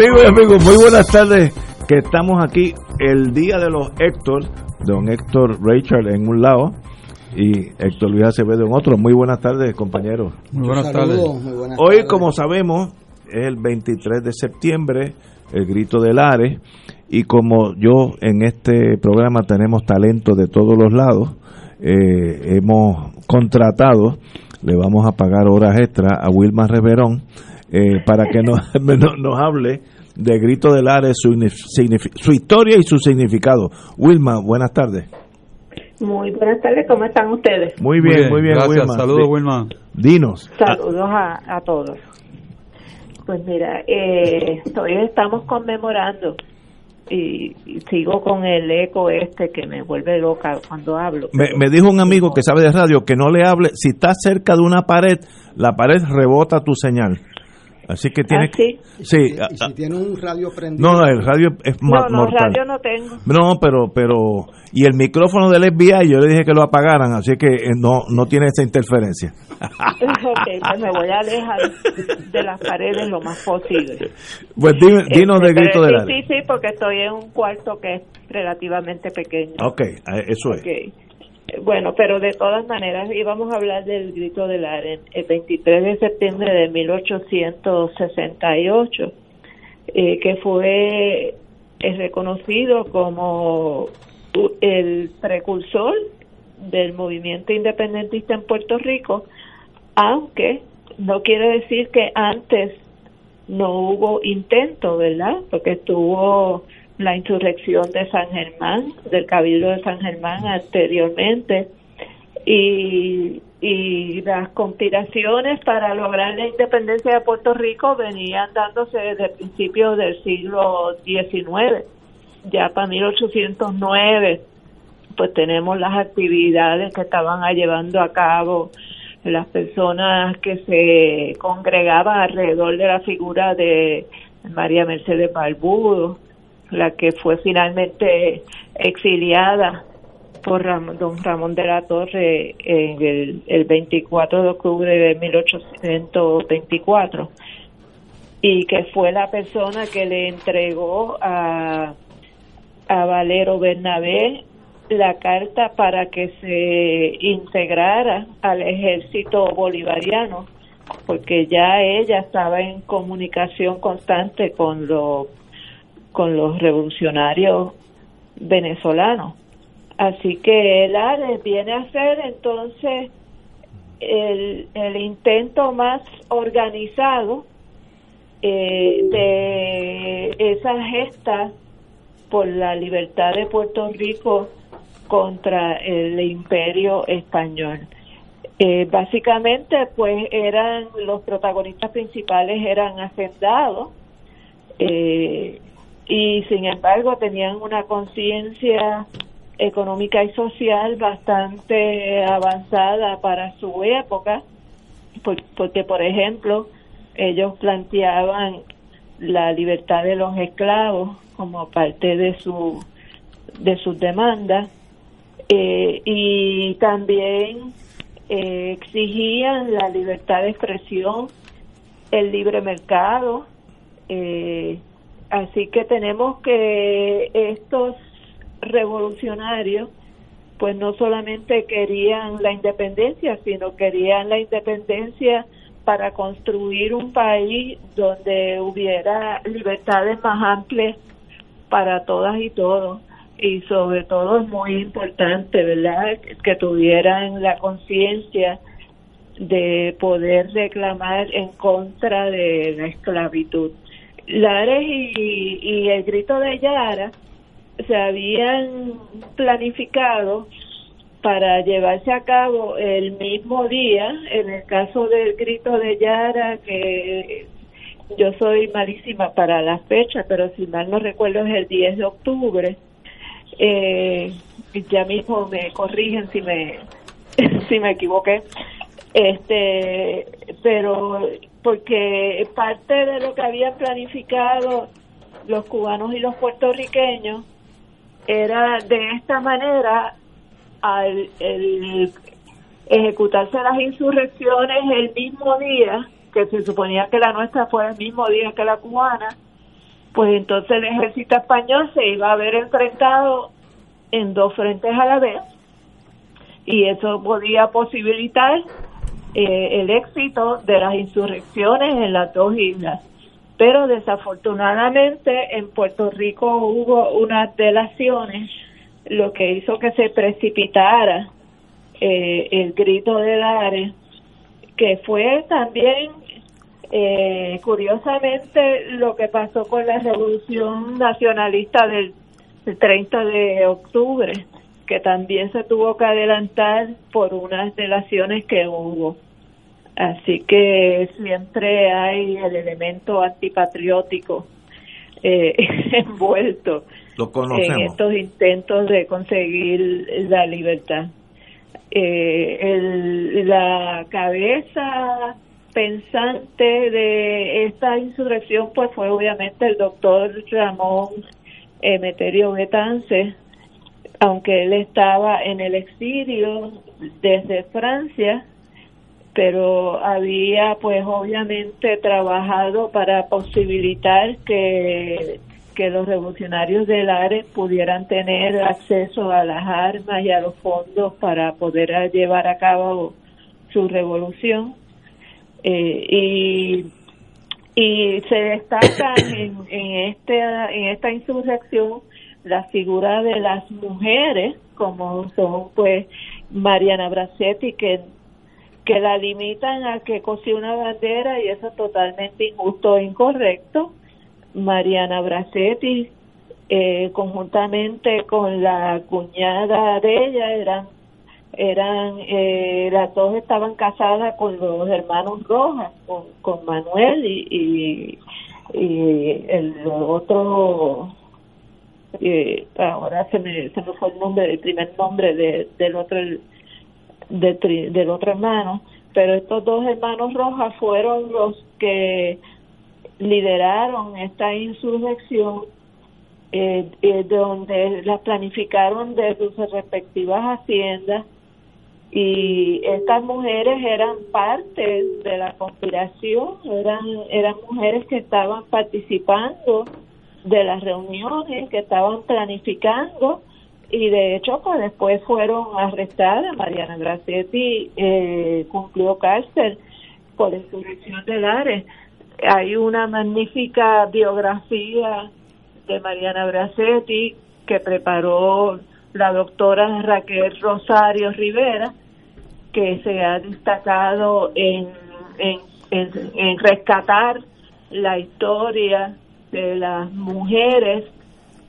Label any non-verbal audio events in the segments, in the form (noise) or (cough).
Amigos y amigos, muy buenas tardes. Que estamos aquí el día de los Héctor, don Héctor Rachel en un lado y Héctor Luis Acevedo en otro. Muy buenas tardes, compañeros. Muy buenas tardes. Hoy, como sabemos, es el 23 de septiembre, el grito del Ares, y como yo en este programa tenemos talento de todos los lados, eh, hemos contratado, le vamos a pagar horas extra a Wilma Reverón eh, para que nos, (laughs) nos, nos hable de Grito del Ares, su, historia y su significado. Wilma, buenas tardes. Muy buenas tardes, ¿cómo están ustedes? Muy bien, muy bien, gracias. Wilma. Saludos, Wilma. Dinos. Saludos a, a todos. Pues mira, eh, hoy estamos conmemorando y, y sigo con el eco este que me vuelve loca cuando hablo. Me, me dijo un amigo que sabe de radio que no le hable, si estás cerca de una pared, la pared rebota tu señal. Así que tiene ¿Ah, sí? que... Sí, Y ah, si ah, tiene un radio prendido. no, el radio es No, no, mortal. radio no tengo. No, pero, pero, y el micrófono del FBI, yo le dije que lo apagaran, así que eh, no, no tiene esa interferencia. (laughs) ok, pues me voy a alejar de las paredes lo más posible. Pues dime- dinos de Este, grito pero del sí. Sí, porque estoy en un cuarto que es relativamente pequeño. Ok, eso es. Ok. Eh, Bueno, pero de todas maneras íbamos a hablar del grito del Aren el 23 de septiembre de 1868, eh, que fue es reconocido como el precursor del movimiento independentista en Puerto Rico, aunque no quiere decir que antes no hubo intento, ¿verdad? Porque estuvo la insurrección de San Germán, del Cabildo de San Germán anteriormente, y, y las conspiraciones para lograr la independencia de Puerto Rico venían dándose desde principios del siglo XIX. Ya para 1809, pues tenemos las actividades que estaban llevando a cabo las personas que se congregaban alrededor de la figura de María Mercedes Balbudo, la que fue finalmente exiliada por don Ramón de la Torre en el, el 24 de octubre de 1824 y que fue la persona que le entregó a, a Valero Bernabé la carta para que se integrara al ejército bolivariano porque ya ella estaba en comunicación constante con los con los revolucionarios venezolanos así que el ARES viene a ser entonces el, el intento más organizado eh, de esa gesta por la libertad de Puerto Rico contra el imperio español. Eh, básicamente, pues eran los protagonistas principales eran hacendados eh, y sin embargo tenían una conciencia económica y social bastante avanzada para su época, por- porque por ejemplo ellos planteaban la libertad de los esclavos como parte de su de sus demandas eh, y también eh, exigían la libertad de expresión, el libre mercado, eh, así que tenemos que estos revolucionarios pues no solamente querían la independencia, sino querían la independencia para construir un país donde hubiera libertades más amplias para todas y todos. Y sobre todo es muy importante, ¿verdad?, que tuvieran la conciencia de poder reclamar en contra de la esclavitud. Lares y, y el grito de Yara se habían planificado para llevarse a cabo el mismo día, en el caso del grito de Yara, que yo soy malísima para las fechas, pero si mal no recuerdo es el 10 de octubre, eh, ya mismo me corrigen si me (laughs) si me equivoqué, este, pero porque parte de lo que habían planificado los cubanos y los puertorriqueños era de esta manera al ejecutarse las insurrecciones el mismo día, que se suponía que la nuestra fue el mismo día que la cubana, pues entonces el ejército español se iba a ver enfrentado en dos frentes a la vez y eso podía posibilitar eh, el éxito de las insurrecciones en las dos islas. Pero desafortunadamente en Puerto Rico hubo unas delaciones, lo que hizo que se precipitara eh, el grito de Lares, que fue también eh, curiosamente lo que pasó con la revolución nacionalista del, del 30 de octubre, que también se tuvo que adelantar por unas delaciones que hubo. Así que siempre hay el elemento antipatriótico eh, (laughs) envuelto en estos intentos de conseguir la libertad. Eh, la cabeza pensante de esta insurrección pues fue obviamente el doctor Ramón Emeterio Betance, aunque él estaba en el exilio desde Francia, pero había pues obviamente trabajado para posibilitar que, que los revolucionarios del ARE pudieran tener acceso a las armas y a los fondos para poder llevar a cabo su revolución. Eh, y y se destaca en, en este en esta insurrección la figura de las mujeres como son pues Mariana Bracetti que que la limitan a que cosí una bandera y eso es totalmente injusto e incorrecto. Mariana Bracetti, eh, conjuntamente con la cuñada de ella, eran, eran eh, las dos estaban casadas con los hermanos Rojas, con, con Manuel y, y, el otro eh, ahora se me, se me fue el nombre, el primer nombre de, del otro de, del otro hermano, pero estos dos hermanos Rojas fueron los que lideraron esta insurrección eh, eh, donde las planificaron de sus respectivas haciendas y estas mujeres eran parte de la conspiración, eran, eran mujeres que estaban participando de las reuniones, que estaban planificando y de hecho pues después fueron arrestadas. Mariana Bracetti eh, cumplió cárcel por insurrección de Lares. Hay una magnífica biografía de Mariana Bracetti que preparó la doctora Raquel Rosario Rivera que se ha destacado en, en, en rescatar la historia de las mujeres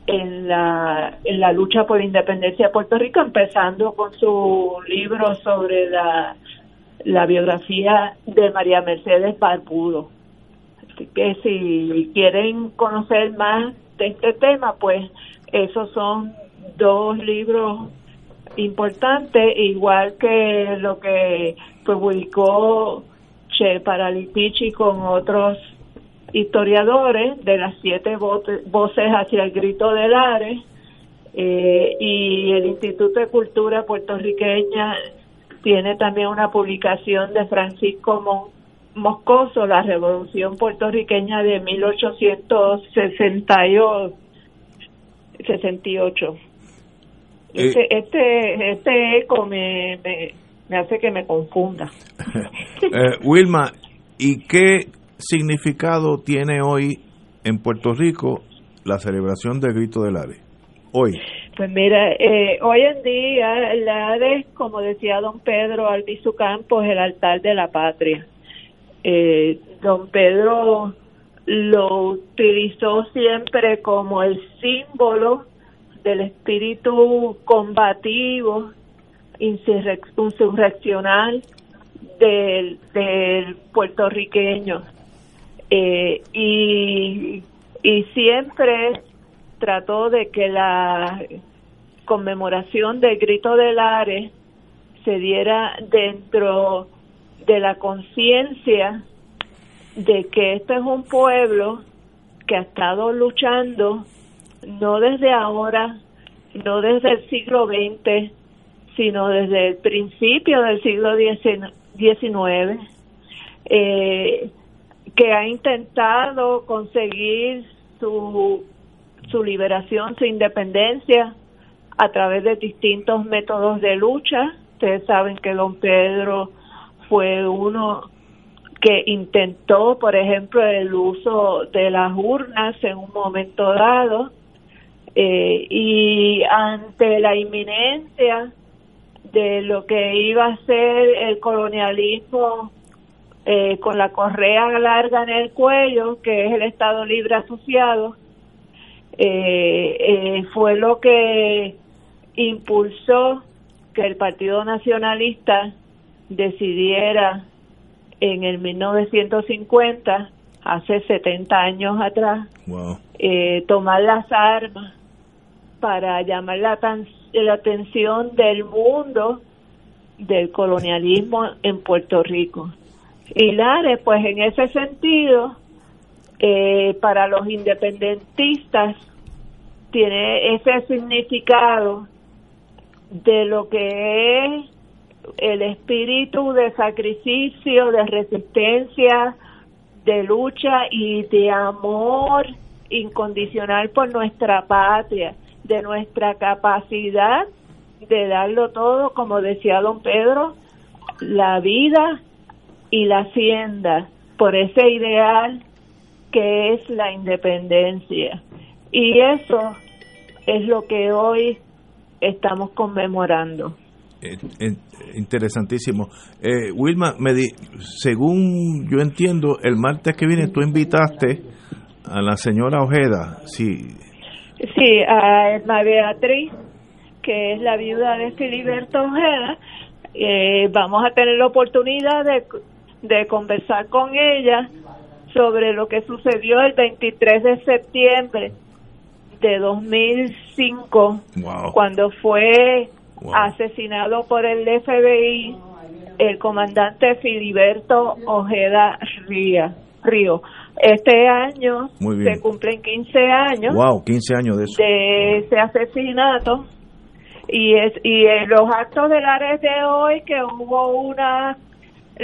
en la, en la lucha por la independencia de Puerto Rico, empezando con su libro sobre la, la biografía de María Mercedes Barbudo. Así que si quieren conocer más de este tema, pues esos son dos libros importantes, igual que lo que publicó Che Paralitici con otros historiadores de las siete voces hacia el grito del Ares eh, y el Instituto de Cultura puertorriqueña tiene también una publicación de Francisco Moscoso, La Revolución puertorriqueña de 1868. Este, este, este eco me, me, hace que me confunda. (laughs) eh, Wilma, ¿y qué significado tiene hoy en Puerto Rico la celebración del Grito del Ares? Hoy. Pues mira, eh, hoy en día el Ares, como decía don Pedro Albizu Campos, el altar de la patria. Eh, don Pedro lo utilizó siempre como el símbolo del espíritu combativo, insurreccional del, del puertorriqueño. Eh, y, y siempre trató de que la conmemoración del grito del Ares se diera dentro de la conciencia de que este es un pueblo que ha estado luchando no desde ahora, no desde el siglo XX, sino desde el principio del siglo XIX, eh, que ha intentado conseguir su, su liberación, su independencia a través de distintos métodos de lucha. Ustedes saben que don Pedro fue uno que intentó, por ejemplo, el uso de las urnas en un momento dado eh, y ante la inminencia de lo que iba a ser el colonialismo eh, con la correa larga en el cuello, que es el Estado Libre Asociado, eh, fue lo que impulsó que el Partido Nacionalista decidiera en el 1950, hace 70 años atrás, tomar las armas para llamar la, la atención del mundo del colonialismo en Puerto Rico. Y Lares, pues en ese sentido, eh, para los independentistas, tiene ese significado de lo que es el espíritu de sacrificio, de resistencia, de lucha y de amor incondicional por nuestra patria de nuestra capacidad de darlo todo, como decía don Pedro, la vida y la hacienda por ese ideal que es la independencia. Y eso es lo que hoy estamos conmemorando. Eh, eh, interesantísimo. Eh, Wilma, me según yo entiendo, el martes que viene tú invitaste a la señora Ojeda, si Sí, a Edma Beatriz, que es la viuda de Filiberto Ojeda. Eh, vamos a tener la oportunidad de, de conversar con ella sobre lo que sucedió el 23 de septiembre de 2005, cuando fue asesinado por el FBI el comandante Filiberto Ojeda Ría, Río. Este año se cumplen 15 años. Wow, 15 años de eso. De ese asesinato. Y, es, y en los actos del Ares de hoy, que hubo una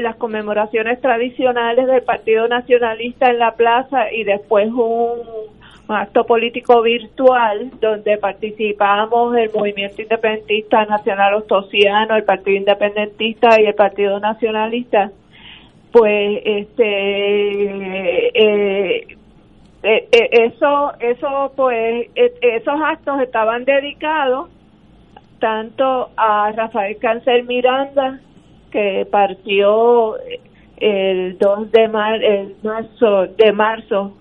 las conmemoraciones tradicionales del Partido Nacionalista en la plaza y después un, acto político virtual donde participamos el Movimiento Independentista Nacional Ostosiano, el Partido Independentista y el Partido Nacionalista pues este eh, eh, eh, eso eso pues esos actos estaban dedicados tanto a Rafael Cáncer Miranda que partió el 2 de mar, el marzo de marzo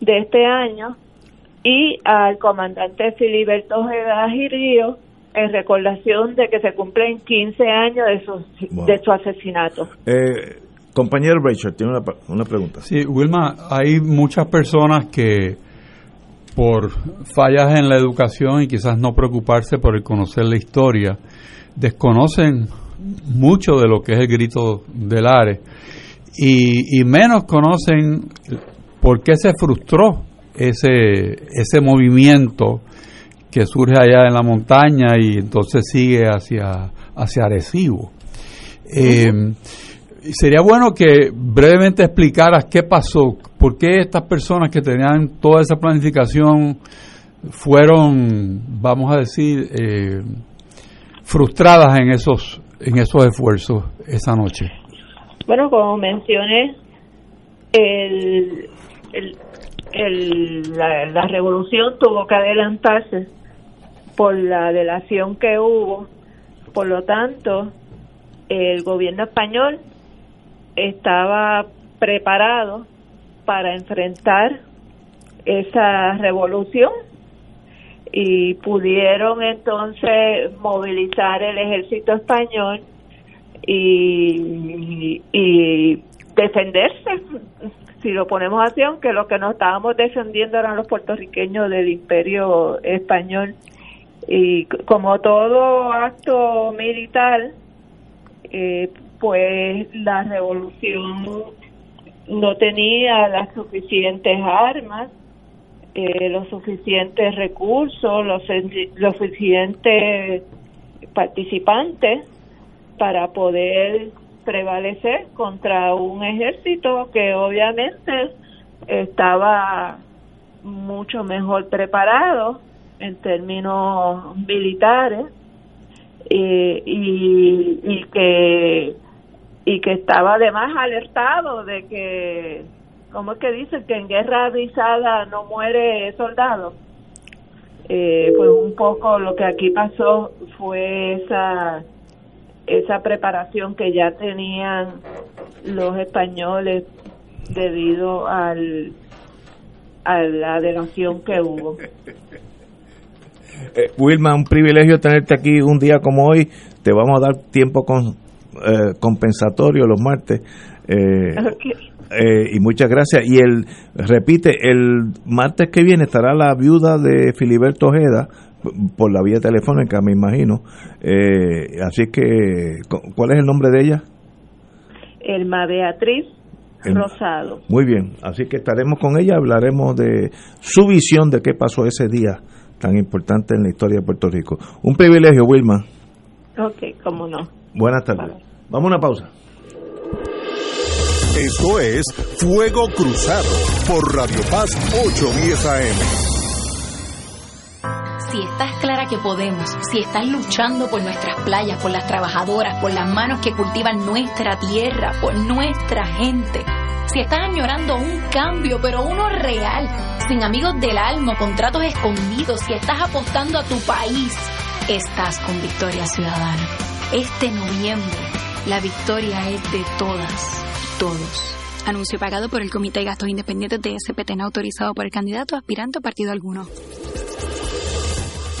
de este año y al comandante Filiberto Ojeda Río en recordación de que se cumplen 15 años de su, de su asesinato. Eh, Compañero Rachel, tiene una, pregunta. Sí, Wilma, hay muchas personas que por fallas en la educación y quizás no preocuparse por el conocer la historia, desconocen mucho de lo que es el grito del Ares y, menos conocen por qué se frustró ese, ese movimiento que surge allá en la montaña y entonces sigue hacia, hacia Arecibo. Eh, sería bueno que brevemente explicaras qué pasó, por qué estas personas que tenían toda esa planificación fueron, vamos a decir, eh, frustradas en esos, en esos esfuerzos esa noche? Bueno, como mencioné, el, la, la revolución tuvo que adelantarse por la delación que hubo. Por lo tanto, el gobierno español estaba preparado para enfrentar esa revolución y pudieron entonces movilizar el ejército español y, y defenderse si lo ponemos así, aunque lo que nos estábamos defendiendo eran los puertorriqueños del imperio español. Y como todo acto militar, eh, pues la revolución no tenía las suficientes armas, eh, los suficientes recursos, los, suficientes participantes para poder prevalecer contra un ejército que obviamente estaba mucho mejor preparado en términos militares y, y, que y que estaba además alertado de que ¿cómo es que dicen que en guerra avisada no muere soldado? Eh, pues un poco lo que aquí pasó fue esa esa preparación que ya tenían los españoles debido al a la denación que hubo. Eh, Wilma, un privilegio tenerte aquí un día como hoy. Te vamos a dar tiempo con, eh, compensatorio los martes. Eh, y muchas gracias. Y el repite, el martes que viene estará la viuda de Filiberto Ojeda por la vía telefónica, me imagino. Eh, así que, ¿cuál es el nombre de ella? Elma Beatriz Rosado. Muy bien, así que estaremos con ella, hablaremos de su visión de qué pasó ese día tan importante en la historia de Puerto Rico. Un privilegio, Wilma. Ok, cómo no. Buenas tardes. Vamos a una pausa. Esto es Fuego Cruzado por Radio Paz 810 AM si estás clara que podemos, si estás luchando por nuestras playas, por las trabajadoras, por las manos que cultivan nuestra tierra, por nuestra gente, si estás añorando un cambio, pero uno real, sin amigos del alma, contratos escondidos, si estás apostando a tu país, estás con Victoria Ciudadana. Este noviembre, la victoria es de todas todos. Anuncio pagado por el Comité de Gastos Independientes de SPT, no autorizado por el candidato aspirante a partido alguno.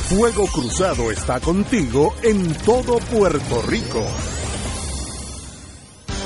Fuego Cruzado está contigo en todo Puerto Rico.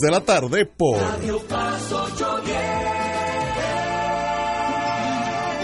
de la tarde por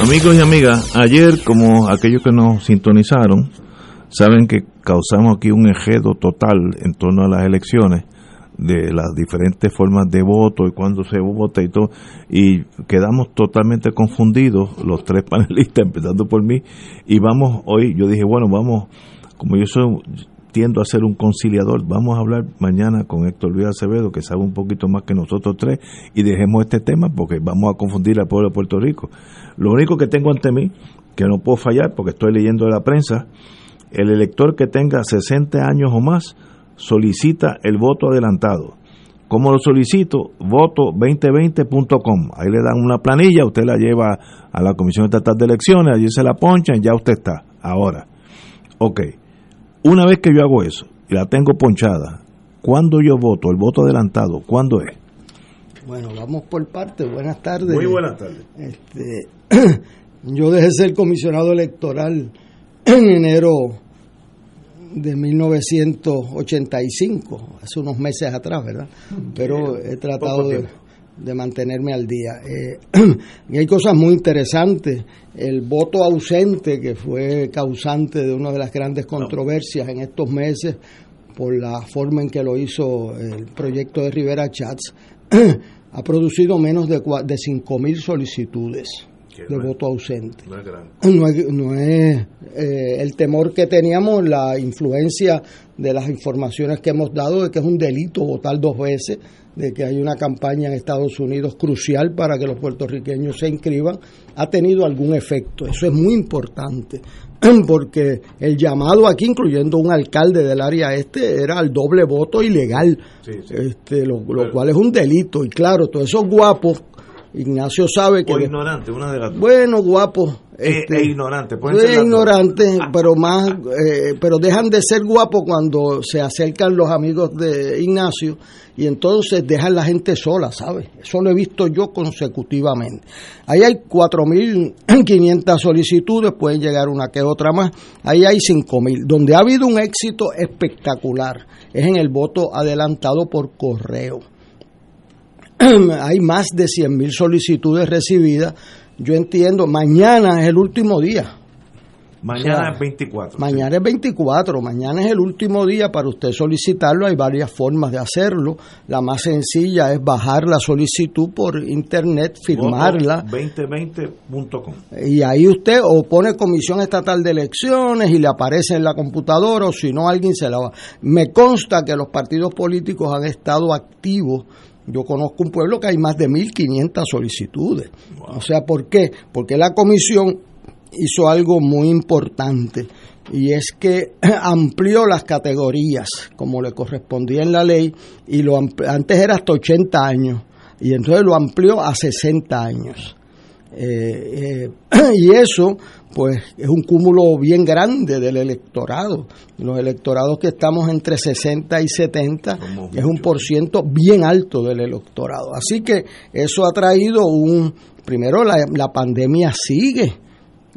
Amigos y amigas, ayer como aquellos que nos sintonizaron, saben que causamos aquí un ejedo total en torno a las elecciones de las diferentes formas de voto y cuándo se vota y todo, y quedamos totalmente confundidos los tres (laughs) panelistas, empezando por mí, y vamos hoy, yo dije, bueno, vamos, como yo soy, tiendo a ser un conciliador. Vamos a hablar mañana con Héctor Luis Acevedo, que sabe un poquito más que nosotros tres, y dejemos este tema porque vamos a confundir al pueblo de Puerto Rico. Lo único que tengo ante mí, que no puedo fallar porque estoy leyendo de la prensa, el elector que tenga 60 años o más solicita el voto adelantado. ¿Cómo lo solicito? Voto2020.com. Ahí le dan una planilla, usted la lleva a la Comisión Estatal de Elecciones, allí se la ponchan, ya usted está. Ahora, ok una vez que yo hago eso y la tengo ponchada, ¿cuándo yo voto? El voto adelantado, ¿cuándo es? Bueno, vamos por parte. Buenas tardes. Muy buenas tardes. Este, (clears throat) yo dejé ser comisionado electoral (clears throat) en enero de 1985, hace unos meses atrás, ¿verdad? Pero he tratado de, de mantenerme al día. Eh, (clears throat) y hay cosas muy interesantes. El voto ausente, que fue causante de una de las grandes controversias en estos meses por la forma en que lo hizo el proyecto de Rivera Chats, (clears throat) ha producido menos de, de 5.000 solicitudes de voto ausente. (clears throat) No es, no es, eh, el temor que teníamos, la influencia de las informaciones que hemos dado de que es un delito votar dos veces de que hay una campaña en Estados Unidos crucial para que los puertorriqueños se inscriban, ha tenido algún efecto. Eso es muy importante, (clears throat) porque el llamado aquí, incluyendo un alcalde del área este, era al doble voto ilegal, Este, lo, cual es un delito. Y claro, todos esos guapos, Ignacio sabe que... O ignorante, una de las Bueno, guapos este, es ignorante, es ignorante, pero más, eh, pero dejan de ser guapos cuando se acercan los amigos de Ignacio y entonces dejan la gente sola, ¿sabes? Eso lo he visto yo consecutivamente. Ahí hay 4.500 (clears throat) solicitudes, pueden llegar una que otra más. Ahí hay 5.000. Donde ha habido un éxito espectacular es en el voto adelantado por correo. (clears throat) hay más de 100.000 solicitudes recibidas yo entiendo, mañana es el último día. Mañana es 24. Mañana es 24, mañana es el último día para usted solicitarlo. Hay varias formas de hacerlo. La más sencilla es bajar la solicitud por internet, firmarla. 2020.com. Y ahí usted o pone Comisión Estatal de Elecciones y le aparece en la computadora o si no alguien se la va. Me consta que los partidos políticos han estado activos yo conozco un pueblo que hay más de 1.500 solicitudes. O sea, ¿por qué? Porque la comisión hizo algo muy importante y es que (clears throat) amplió las categorías como le correspondía en la ley y lo antes era hasta 80 años y entonces lo amplió a 60 años. Eh, eh, (clears throat) y eso pues es un cúmulo bien grande del electorado. Los electorados que estamos entre 60 y 70 es un por ciento bien alto del electorado. Así que eso ha traído un, primero la, la pandemia sigue.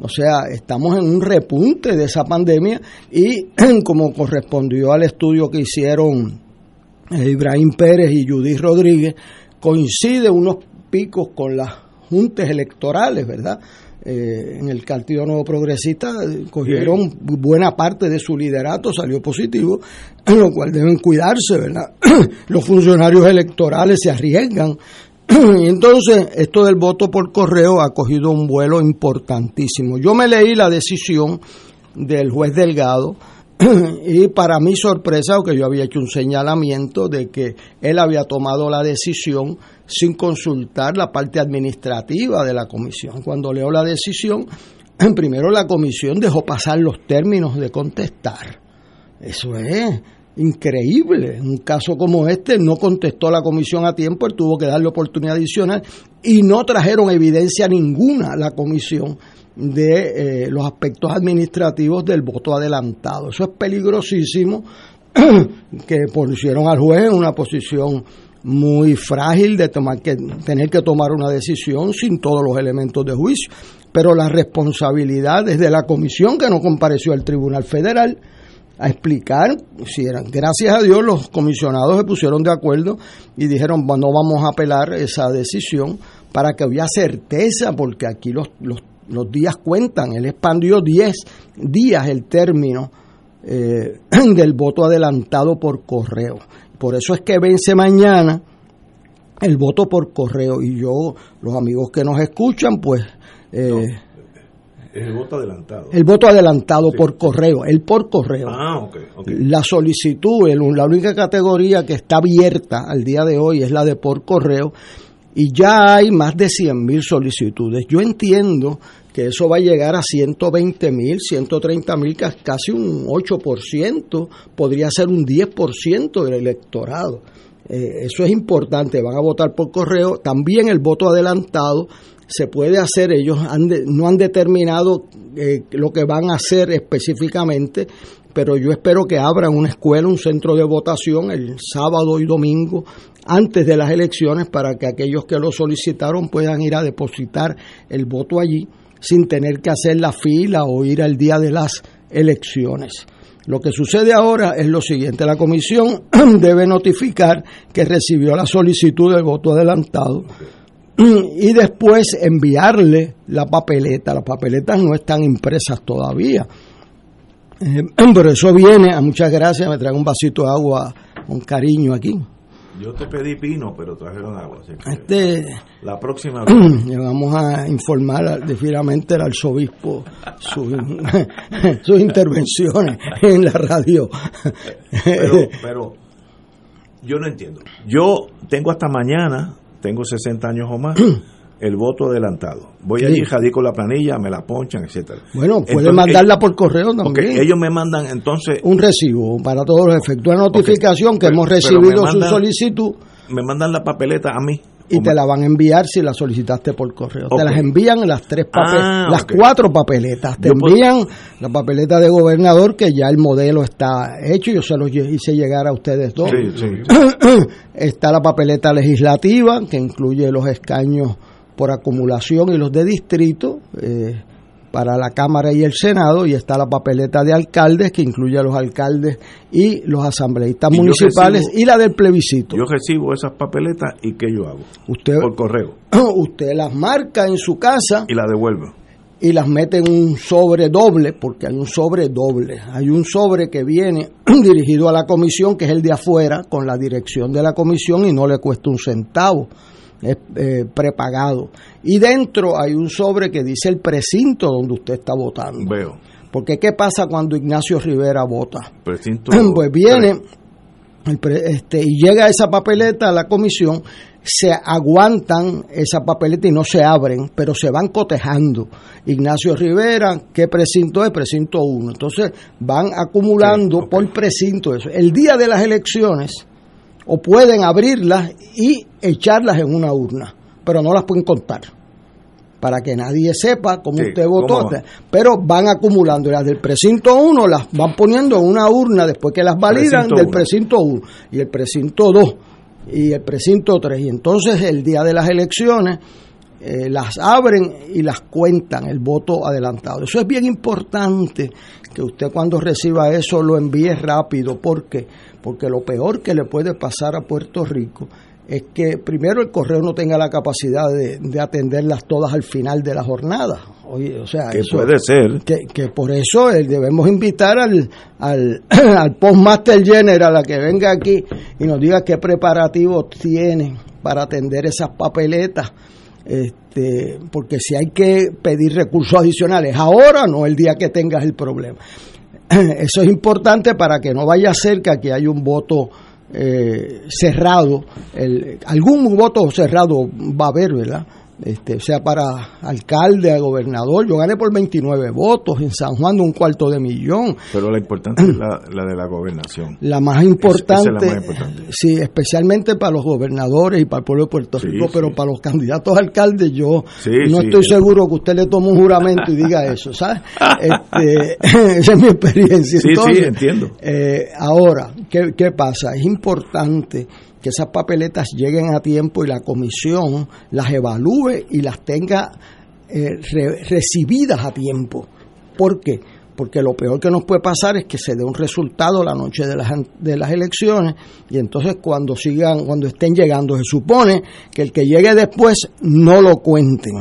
O sea, estamos en un repunte de esa pandemia y (clears throat) como correspondió al estudio que hicieron Ibrahim Pérez y Judith Rodríguez, coincide unos picos con las juntas electorales, ¿verdad? Eh, en el Partido Nuevo Progresista eh, cogieron buena parte de su liderato, salió positivo, en lo cual deben cuidarse, ¿verdad? (clears throat) Los funcionarios electorales se arriesgan. (clears throat) Entonces, esto del voto por correo ha cogido un vuelo importantísimo. Yo me leí la decisión del juez Delgado, (clears throat) y para mi sorpresa, aunque yo había hecho un señalamiento de que él había tomado la decisión sin consultar la parte administrativa de la comisión. Cuando leo la decisión, (clears throat) primero la comisión dejó pasar los términos de contestar. Eso es increíble. Un caso como este no contestó la comisión a tiempo, él tuvo que darle oportunidad adicional y no trajeron evidencia ninguna a la comisión de eh, los aspectos administrativos del voto adelantado. Eso es peligrosísimo, (clears throat) que pusieron al juez en una posición muy frágil de tomar que tener que tomar una decisión sin todos los elementos de juicio, pero la responsabilidad es de la comisión que no compareció al Tribunal Federal a explicar si eran gracias a Dios los comisionados se pusieron de acuerdo y dijeron no vamos a apelar esa decisión para que hubiera certeza porque aquí los, los, los días cuentan él expandió 10 días el término eh, (clears throat) del voto adelantado por correo por eso es que vence mañana el voto por correo y yo los amigos que nos escuchan pues eh, el voto adelantado. El voto adelantado por correo, el por correo. Ah, ok. La solicitud, la única categoría que está abierta al día de hoy es la de por correo y ya hay más de 100 mil solicitudes. Yo entiendo que eso va a llegar a 120 mil, 130 mil, casi un 8%, podría ser un 10% del electorado. Eh, eso es importante, van a votar por correo. También el voto adelantado se puede hacer, ellos no han determinado eh, lo que van a hacer específicamente, pero yo espero que abran una escuela, un centro de votación el sábado y domingo antes de las elecciones para que aquellos que lo solicitaron puedan ir a depositar el voto allí sin tener que hacer la fila o ir al día de las elecciones. Lo que sucede ahora es lo siguiente, la comisión (clears throat) debe notificar que recibió la solicitud del voto adelantado (clears throat) y después enviarle la papeleta. Las papeletas no están impresas todavía. Eh, (clears throat) pero eso viene, a muchas gracias, me traen un vasito de agua con cariño aquí. Yo te pedí pino, pero trajeron agua. este, la próxima (clears throat) vez. vamos a informar definitivamente al arzobispo sus, (laughs) sus intervenciones en la radio. Pero, (laughs) pero yo no entiendo. Yo tengo hasta mañana tengo 60 años o más, (clears throat) el voto adelantado. Voy allí, jadico la planilla, me la ponchan, etcétera. Bueno, puede mandarla por correo también. ellos me mandan entonces... Un recibo para todos los efectos. Una notificación que hemos recibido su solicitud. Me mandan la papeleta a mí y te la van a enviar si la solicitaste por correo. Te las envían las tres ah, las cuatro papeletas. Te envían la papeleta de gobernador que ya el modelo está hecho. Yo se los hice llegar a ustedes dos. (clears throat) está la papeleta legislativa que incluye los escaños por acumulación y los de distrito. Eh, para la Cámara y el Senado y está la papeleta de alcaldes que incluye a los alcaldes y los asambleístas municipales y la del plebiscito. Yo recibo esas papeletas y ¿qué yo hago? Usted, Por correo. (clears throat) Usted las marca en su casa. Y las devuelve. Y las mete en un sobre doble, porque hay un sobre doble. Hay un sobre que viene (clears throat) dirigido a la comisión, que es el de afuera, con la dirección de la comisión y no le cuesta un centavo eh, prepagado. Y dentro hay un sobre que dice el precinto donde usted está votando. Veo. Porque ¿qué pasa cuando Ignacio Rivera vota? Precinto (clears throat) pues viene este, y llega esa papeleta a la comisión, se aguantan esa papeleta y no se abren, pero se van cotejando. Ignacio Rivera, ¿qué precinto es? Precinto 1. Entonces van acumulando por precinto eso. El día de las elecciones o pueden abrirlas y echarlas en una urna, pero no las pueden contar para que nadie sepa cómo usted votó, pero van acumulando las del precinto 1, las van poniendo en una urna después que las validan del precinto 1 y el precinto 2 y el precinto 3 y entonces el día de las elecciones eh, las abren y las cuentan el voto adelantado. Eso es bien importante que usted cuando reciba eso lo envíe rápido porque porque lo peor que le puede pasar a Puerto Rico es que primero el correo no tenga la capacidad de, atenderlas todas al final de la jornada. Oye, o sea, que puede ser. Que, por eso eh, debemos invitar al, al, (clears throat) al Postmaster General a que venga aquí y nos diga qué preparativos tienen para atender esas papeletas. Este, porque si hay que pedir recursos adicionales ahora, no el día que tengas el problema. (clears throat) Eso es importante para que no vaya a ser que aquí haya un voto eh, cerrado. El, algún voto cerrado va a haber, ¿verdad? Este, sea para alcalde, a gobernador. Yo gané por 29 votos en San Juan de un cuarto de millón. Pero la importante es la, de la gobernación. La más importante, sí, especialmente para los gobernadores y para el pueblo de Puerto Rico, pero para los candidatos a alcaldes yo no estoy seguro que usted le tome un juramento y diga eso, ¿sabes? Este, (laughs) esa es mi experiencia. Sí, sí, entiendo. Eh, ahora, ¿qué, ¿qué pasa? Es importante que esas papeletas lleguen a tiempo y la comisión las evalúe y las tenga eh, recibidas a tiempo. ¿Por qué? Porque lo peor que nos puede pasar es que se dé un resultado la noche de las, de las elecciones y entonces cuando sigan, cuando estén llegando, se supone que el que llegue después no lo cuenten.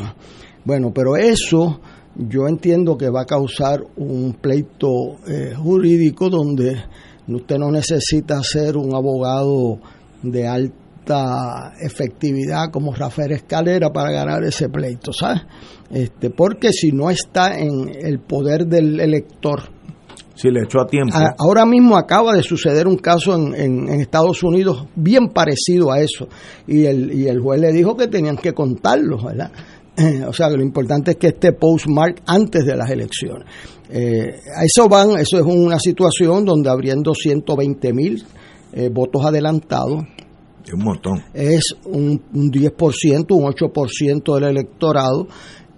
Bueno, pero eso yo entiendo que va a causar un pleito eh, jurídico donde usted no necesita ser un abogado de alta efectividad como Rafael Escalera para ganar ese pleito, ¿sabes? Este, porque si no está en el poder del elector. Si le echó a tiempo. ahora mismo acaba de suceder un caso en, en, Estados Unidos bien parecido a eso. Y el, y el juez le dijo que tenían que contarlo, ¿verdad? (clears throat) o sea, que lo importante es que esté postmark antes de las elecciones. Eh, a eso van, eso es una situación donde habrían 220 mil eh, votos adelantados. Es un montón. Es un, 10%, un 8% del electorado.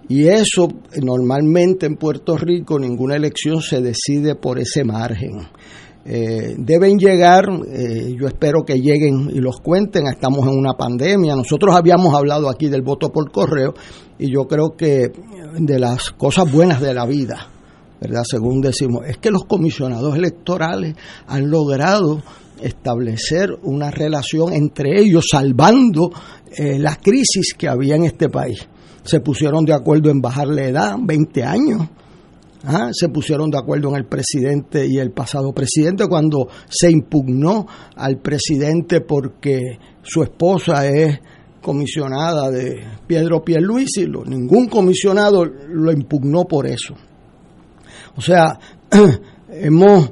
Y eso normalmente en Puerto Rico ninguna elección se decide por ese margen. Eh, deben llegar, eh, yo espero que lleguen y los cuenten, estamos en una pandemia, nosotros habíamos hablado aquí del voto por correo y yo creo que de las cosas buenas de la vida, ¿verdad? Según decimos, es que los comisionados electorales han logrado establecer una relación entre ellos, salvando eh, la crisis que había en este país. Se pusieron de acuerdo en bajar la edad, 20 años. ¿ah? Se pusieron de acuerdo en el presidente y el pasado presidente cuando se impugnó al presidente porque su esposa es comisionada de Pedro Pierluisi, ningún comisionado lo impugnó por eso. O sea, (clears throat) hemos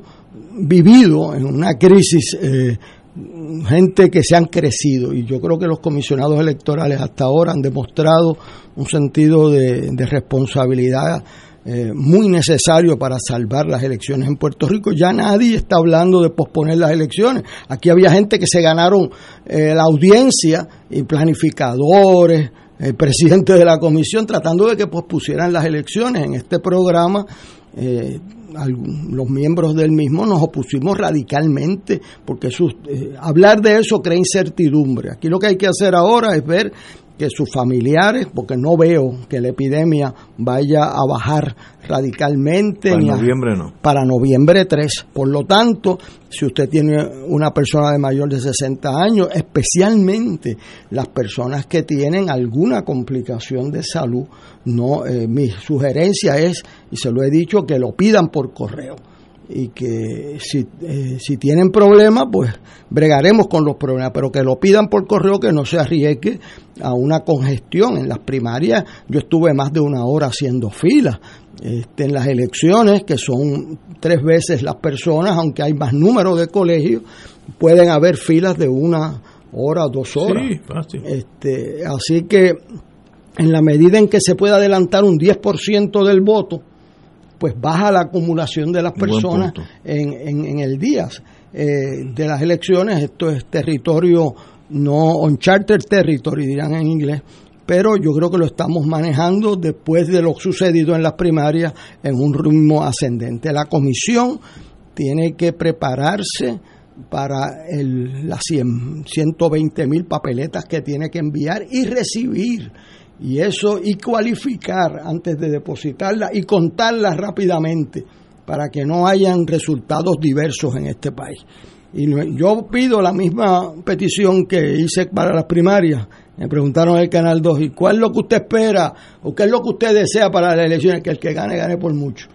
vivido en una crisis eh, gente que se han crecido y yo creo que los comisionados electorales hasta ahora han demostrado un sentido de, responsabilidad eh, muy necesario para salvar las elecciones en Puerto Rico. Ya nadie está hablando de posponer las elecciones. Aquí había gente que se ganaron eh, la audiencia y planificadores, el presidente de la comisión tratando de que pospusieran las elecciones. En este programa los miembros del mismo nos opusimos radicalmente porque eh, hablar de eso crea incertidumbre. Aquí lo que hay que hacer ahora es ver que sus familiares, porque no veo que la epidemia vaya a bajar radicalmente. Para noviembre no. Para noviembre 3. Por lo tanto, si usted tiene una persona de mayor de 60 años, especialmente las personas que tienen alguna complicación de salud, no, eh, mi sugerencia es, y se lo he dicho, que lo pidan por correo y que si, eh, si tienen problemas, pues bregaremos con los problemas, pero que lo pidan por correo, que no se arriesgue a una congestión. En las primarias yo estuve más de una hora haciendo fila. Este, en las elecciones, que son tres veces las personas, aunque hay más número de colegios, pueden haber filas de una hora dos horas. Este, así que en la medida en que se pueda adelantar un 10% del voto, pues baja la acumulación de las personas en, en, el día eh, de las elecciones. Esto es territorio, no uncharted territory, dirán en inglés, pero yo creo que lo estamos manejando después de lo sucedido en las primarias en un ritmo ascendente. La comisión tiene que prepararse para el, las 120 mil papeletas que tiene que enviar y recibir y eso y cualificar antes de depositarla y contarla rápidamente para que no hayan resultados diversos en este país. Y yo pido la misma petición que hice para las primarias. Me preguntaron en el Canal 2, ¿y cuál es lo que usted espera o qué es lo que usted desea para las elecciones? Que el que gane, gane por mucho.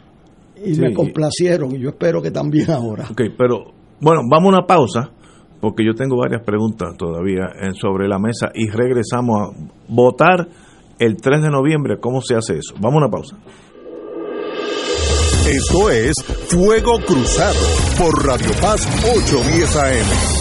Y me complacieron y yo espero que también ahora. Ok, pero bueno, vamos a una pausa porque yo tengo varias preguntas todavía sobre la mesa y regresamos a votar el 3 de noviembre. ¿Cómo se hace eso? Vamos a una pausa. Esto es Fuego Cruzado por Radio Paz 810 AM.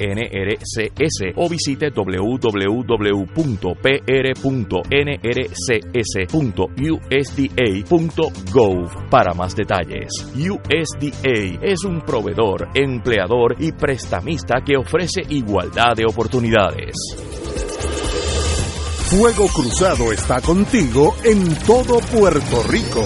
NRCS o visite www.pr.nrcs.usda.gov para más detalles. USDA es un proveedor, empleador y prestamista que ofrece igualdad de oportunidades. Fuego Cruzado está contigo en todo Puerto Rico.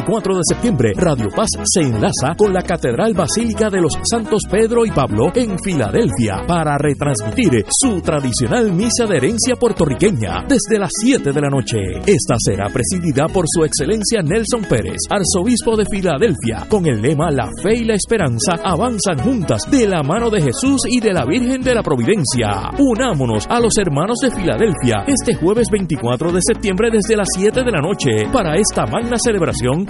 24 de septiembre, Radio Paz se enlaza con la Catedral Basílica de los Santos Pedro y Pablo en Filadelfia para retransmitir su tradicional misa de herencia puertorriqueña desde las 7 de la noche. Esta será presidida por su excelencia Nelson Pérez, arzobispo de Filadelfia, con el lema La fe y la esperanza avanzan juntas de la mano de Jesús y de la Virgen de la Providencia. Unámonos a los hermanos de Filadelfia este jueves 24 de septiembre desde las 7 de la noche para esta magna celebración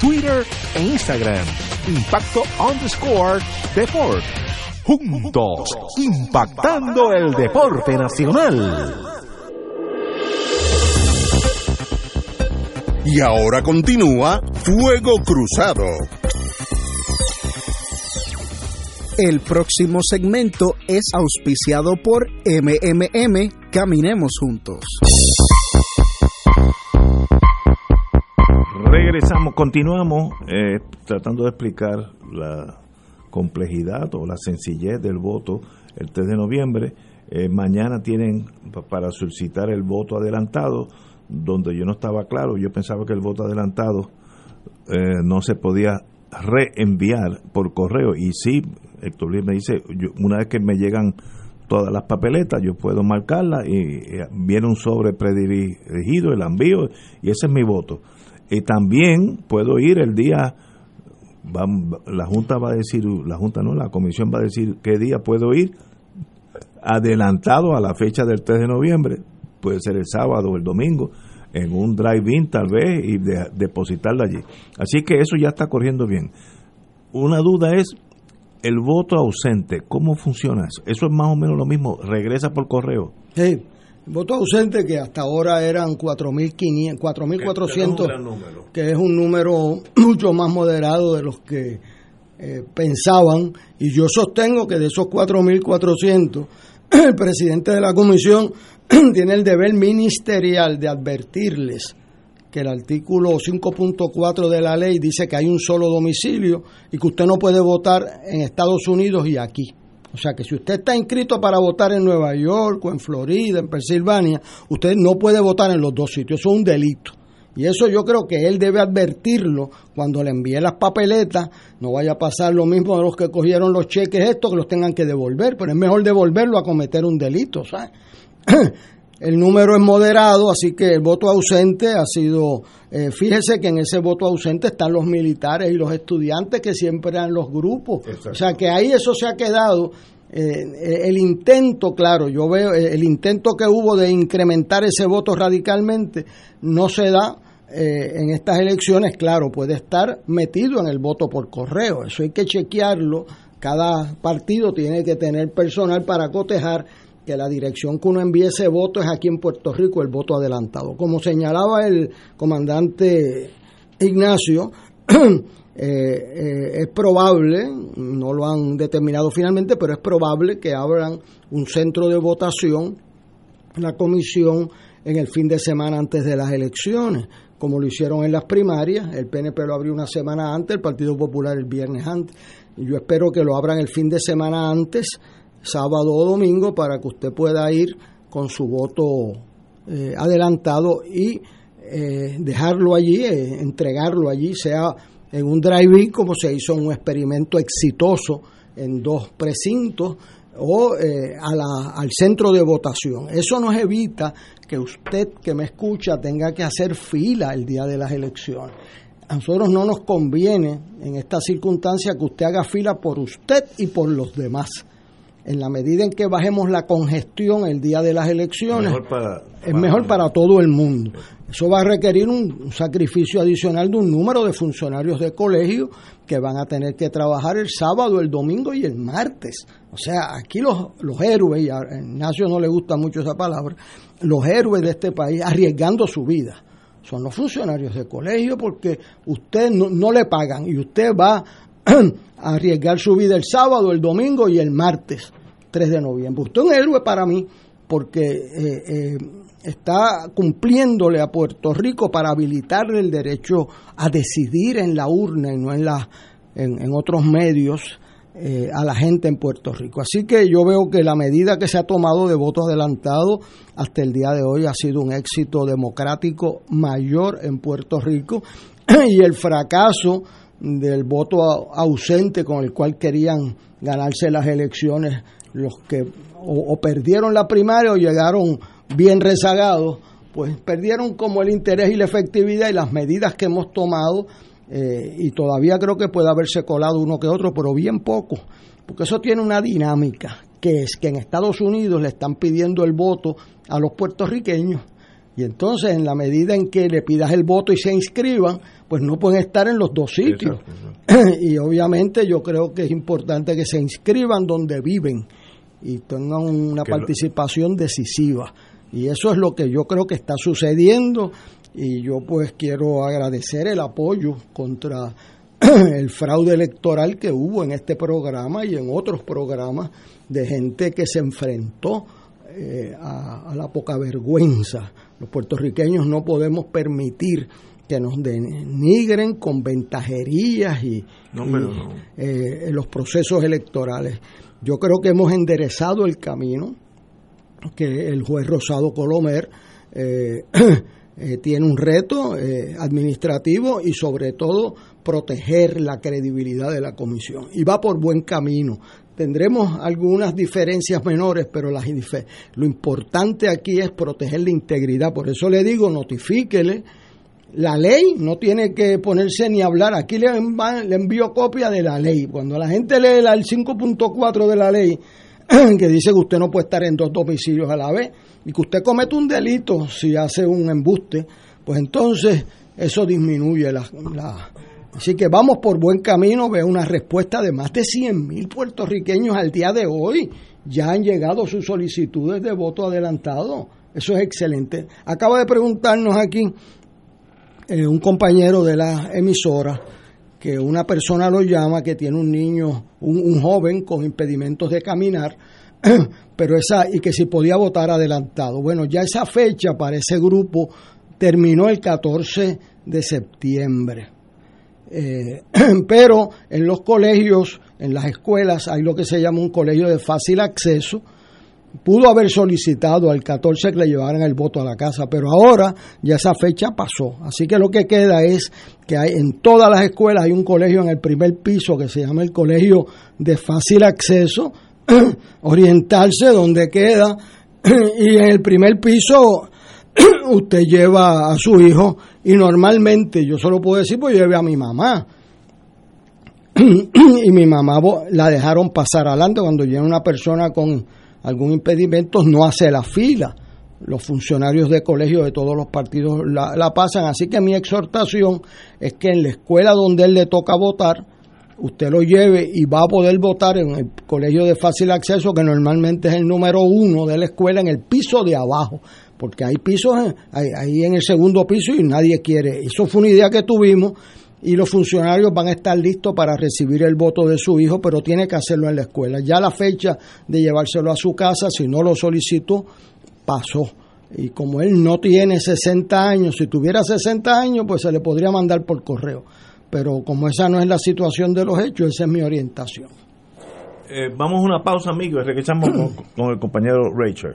Twitter e Instagram. Impacto underscore Deport. Juntos, impactando el deporte nacional. Y ahora continúa Fuego Cruzado. El próximo segmento es auspiciado por MMM Caminemos Juntos. Regresamos, continuamos eh, tratando de explicar la complejidad o la sencillez del voto el 3 de noviembre. Eh, mañana tienen para solicitar el voto adelantado, donde yo no estaba claro, yo pensaba que el voto adelantado eh, no se podía reenviar por correo y sí, Héctor Luis me dice, una vez que me llegan todas las papeletas, yo puedo marcarlas y, viene un sobre predirigido, el envío y ese es mi voto. Y también puedo ir el día, la Junta va a decir, la Junta no, la Comisión va a decir qué día puedo ir adelantado a la fecha del 3 de noviembre, puede ser el sábado o el domingo, en un drive-in tal vez y depositarla allí. Así que eso ya está corriendo bien. Una duda es el voto ausente, ¿cómo funciona eso? Eso es más o menos lo mismo, regresa por correo. Sí, Votos ausentes que hasta ahora eran 4.400, que es un número (clears throat) mucho más moderado de los que eh, pensaban. Y yo sostengo que de esos 4.400, (clears throat) el presidente de la comisión (clears throat) tiene el deber ministerial de advertirles que el artículo 5.4 de la ley dice que hay un solo domicilio y que usted no puede votar en Estados Unidos y aquí. O sea que si usted está inscrito para votar en Nueva York o en Florida, en Pensilvania, usted no puede votar en los dos sitios. Eso es un delito. Y eso yo creo que él debe advertirlo cuando le envíe las papeletas. No vaya a pasar lo mismo a los que cogieron los cheques estos, que los tengan que devolver. Pero es mejor devolverlo a cometer un delito, ¿sabes? (clears throat) El número es moderado, así que el voto ausente ha sido, eh, fíjese que en ese voto ausente están los militares y los estudiantes que siempre eran los grupos. O sea que ahí eso se ha quedado. Eh, el intento, claro, yo veo eh, el intento que hubo de incrementar ese voto radicalmente no se da en estas elecciones, claro, puede estar metido en el voto por correo, eso hay que chequearlo cada partido tiene que tener personal para cotejar que la dirección que uno envíe ese voto es aquí en Puerto Rico el voto adelantado. Como señalaba el comandante Ignacio, (clears throat) eh, eh, es probable, no lo han determinado finalmente, pero es probable que abran un centro de votación, la comisión, en el fin de semana antes de las elecciones, como lo hicieron en las primarias. El PNP lo abrió una semana antes, el Partido Popular el viernes antes. Yo espero que lo abran el fin de semana antes, sábado o domingo, para que usted pueda ir con su voto eh, adelantado y eh, dejarlo allí, eh, entregarlo allí, sea en un drive-in, como se hizo un experimento exitoso en dos precintos, o a la, al centro de votación. Eso nos evita que usted que me escucha tenga que hacer fila el día de las elecciones. A nosotros no nos conviene en esta circunstancia que usted haga fila por usted y por los demás. En la medida en que bajemos la congestión el día de las elecciones, es mejor para todo el mundo. Eso va a requerir un, sacrificio adicional de un número de funcionarios de colegio que van a tener que trabajar el sábado, el domingo y el martes. O sea, aquí los, los héroes, y a Ignacio no le gusta mucho esa palabra, los héroes de este país arriesgando su vida son los funcionarios de colegio porque usted no, le pagan y usted va (clears throat) arriesgar su vida el sábado, el domingo y el martes 3 de noviembre. Usted es un héroe para mí porque eh, eh, está cumpliéndole a Puerto Rico para habilitarle el derecho a decidir en la urna y no en, la, en otros medios eh, a la gente en Puerto Rico. Así que yo veo que la medida que se ha tomado de voto adelantado hasta el día de hoy ha sido un éxito democrático mayor en Puerto Rico (clears throat) y el fracaso del voto ausente con el cual querían ganarse las elecciones los que o perdieron la primaria o llegaron bien rezagados, pues perdieron como el interés y la efectividad y las medidas que hemos tomado eh, y todavía creo que puede haberse colado uno que otro, pero bien poco, porque eso tiene una dinámica, que es que en Estados Unidos le están pidiendo el voto a los puertorriqueños, y entonces en la medida en que le pidas el voto y se inscriban, pues no pueden estar en los dos sitios. (clears throat) y obviamente yo creo que es importante que se inscriban donde viven y tengan una participación decisiva. Y eso es lo que yo creo que está sucediendo y yo pues quiero agradecer el apoyo contra (clears throat) el fraude electoral que hubo en este programa y en otros programas de gente que se enfrentó eh, a, la poca vergüenza. Los puertorriqueños no podemos permitir que nos denigren con ventajerías y, eh, en los procesos electorales. Yo creo que hemos enderezado el camino que el juez Rosado Colomer eh, (clears throat) Eh, tiene un reto eh, administrativo y sobre todo proteger la credibilidad de la comisión. Y va por buen camino. Tendremos algunas diferencias menores, pero las, lo importante aquí es proteger la integridad. Por eso le digo, notifíquele. La ley no tiene que ponerse ni hablar. Aquí le, envío copia de la ley. Cuando la gente lee el 5.4 de la ley, (clears throat) que dice que usted no puede estar en dos domicilios a la vez y que usted comete un delito si hace un embuste, pues entonces eso disminuye la... Así que vamos por buen camino, veo una respuesta de más de 100 mil puertorriqueños al día de hoy. Ya han llegado sus solicitudes de voto adelantado. Eso es excelente. Acaba de preguntarnos aquí eh, un compañero de la emisora que una persona lo llama que tiene un niño, un, joven con impedimentos de caminar, (clears throat) pero esa, y que si podía votar adelantado. Bueno, ya esa fecha para ese grupo terminó el 14 de septiembre. Eh, (clears throat) pero en los colegios, en las escuelas, hay lo que se llama un colegio de fácil acceso, pudo haber solicitado al 14 que le llevaran el voto a la casa, pero ahora ya esa fecha pasó. Así que lo que queda es que hay, en todas las escuelas hay un colegio en el primer piso que se llama el colegio de fácil acceso, (clears throat) orientarse donde queda, (clears throat) y en el primer piso usted lleva a su hijo y normalmente, yo solo puedo decir, pues lleve a mi mamá. (clears throat) y mi mamá la dejaron pasar adelante cuando llega una persona con algún impedimento, no hace la fila. Los funcionarios de colegio de todos los partidos la, pasan. Así que mi exhortación es que en la escuela donde él le toca votar, usted lo lleve y va a poder votar en el colegio de fácil acceso, que normalmente es el número uno de la escuela, en el piso de abajo, porque hay pisos ahí en el segundo piso y nadie quiere. Eso fue una idea que tuvimos y los funcionarios van a estar listos para recibir el voto de su hijo, pero tiene que hacerlo en la escuela. Ya la fecha de llevárselo a su casa, si no lo solicitó, pasó. Y como él no tiene 60 años, si tuviera 60 años, pues se le podría mandar por correo pero como esa no es la situación de los hechos, esa es mi orientación. Eh, vamos a una pausa, amigos, y regresamos con, con el compañero Rachel.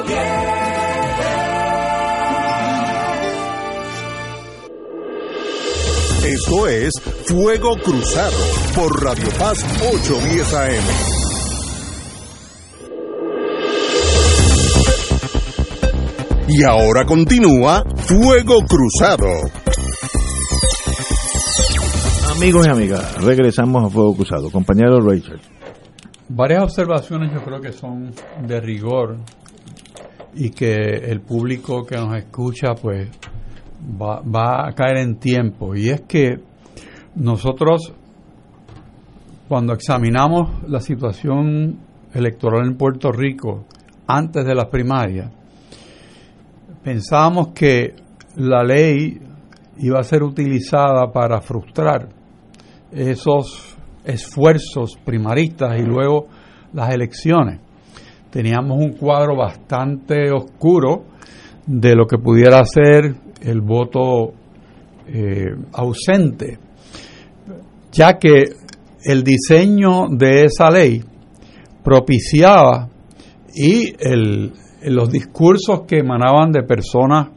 Esto es Fuego Cruzado por Radio Paz 810 AM. Y ahora continúa Fuego Cruzado. Amigos y amigas, regresamos a Fuego Cruzado. Compañero Rachel. Varias observaciones yo creo que son de rigor y que el público que nos escucha pues va, a caer en tiempo. Y es que nosotros, cuando examinamos la situación electoral en Puerto Rico antes de las primarias, pensábamos que la ley iba a ser utilizada para frustrar esos esfuerzos primaristas y luego las elecciones. Teníamos un cuadro bastante oscuro de lo que pudiera ser el voto eh, ausente, ya que el diseño de esa ley propiciaba y el, los discursos que emanaban de personas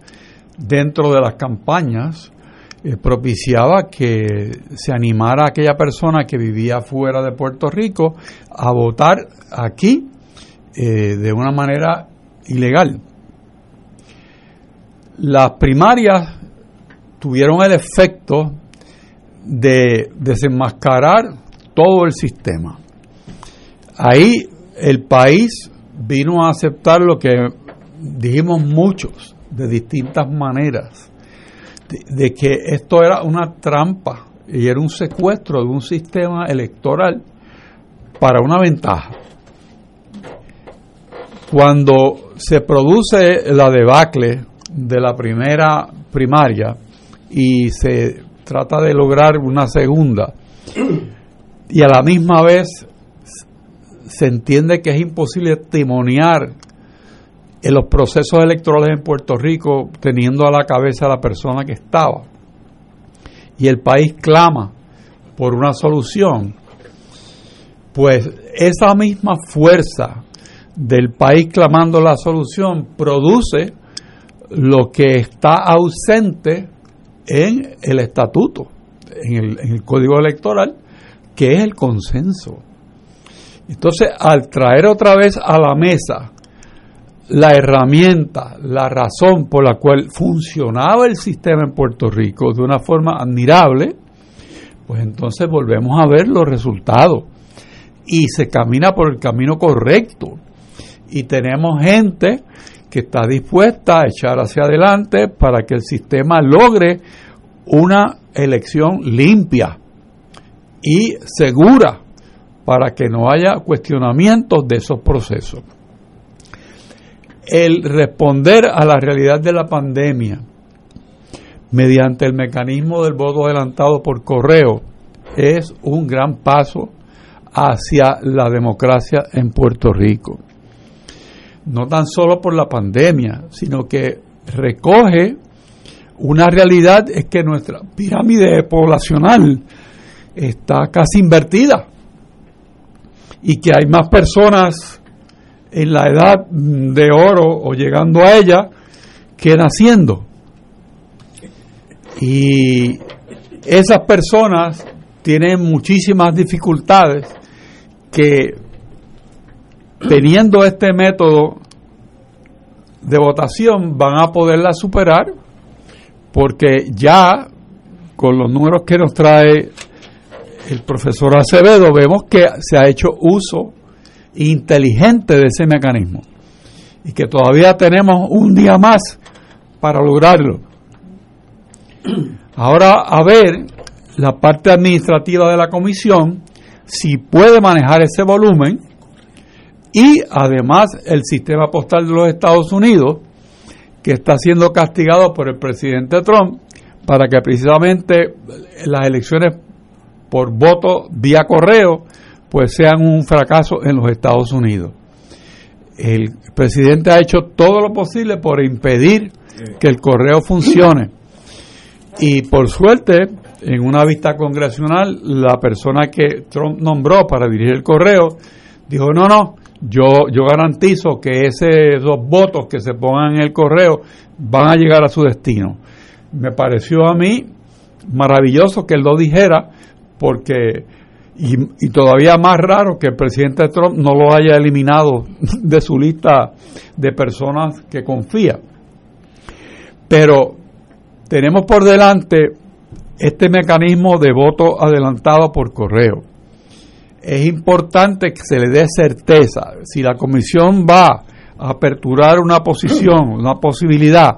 dentro de las campañas eh, propiciaba que se animara a aquella persona que vivía fuera de Puerto Rico a votar aquí eh, de una manera ilegal. Las primarias tuvieron el efecto de desenmascarar todo el sistema. Ahí el país vino a aceptar lo que dijimos muchos de distintas maneras, de, que esto era una trampa y era un secuestro de un sistema electoral para una ventaja. Cuando se produce la debacle de la primera primaria y se trata de lograr una segunda, y a la misma vez se entiende que es imposible testimoniar en los procesos electorales en Puerto Rico teniendo a la cabeza a la persona que estaba. Y el país clama por una solución. Pues esa misma fuerza del país clamando la solución produce lo que está ausente en el estatuto, en el, código electoral, que es el consenso. Entonces, al traer otra vez a la mesa la herramienta, la razón por la cual funcionaba el sistema en Puerto Rico de una forma admirable, pues entonces volvemos a ver los resultados y se camina por el camino correcto. Y tenemos gente que está dispuesta a echar hacia adelante para que el sistema logre una elección limpia y segura para que no haya cuestionamientos de esos procesos. El responder a la realidad de la pandemia mediante el mecanismo del voto adelantado por correo es un gran paso hacia la democracia en Puerto Rico. No tan solo por la pandemia, sino que recoge una realidad es que nuestra pirámide poblacional está casi invertida y que hay más personas en la edad de oro o llegando a ella que naciendo. Y esas personas tienen muchísimas dificultades que teniendo este método de votación van a poderla superar porque ya con los números que nos trae el profesor Acevedo vemos que se ha hecho uso inteligente de ese mecanismo y que todavía tenemos un día más para lograrlo. Ahora a ver la parte administrativa de la comisión si puede manejar ese volumen y además el sistema postal de los Estados Unidos que está siendo castigado por el presidente Trump para que precisamente las elecciones por voto vía correo pues sean un fracaso en los Estados Unidos. El presidente ha hecho todo lo posible por impedir que el correo funcione. Y por suerte, en una vista congresional, la persona que Trump nombró para dirigir el correo dijo, no, no, yo, yo garantizo que ese, esos votos que se pongan en el correo van a llegar a su destino. Me pareció a mí maravilloso que él lo dijera porque y, todavía más raro que el presidente Trump no lo haya eliminado (laughs) de su lista de personas que confía. Pero tenemos por delante este mecanismo de voto adelantado por correo. Es importante que se le dé certeza. Si la comisión va a aperturar una posición, una posibilidad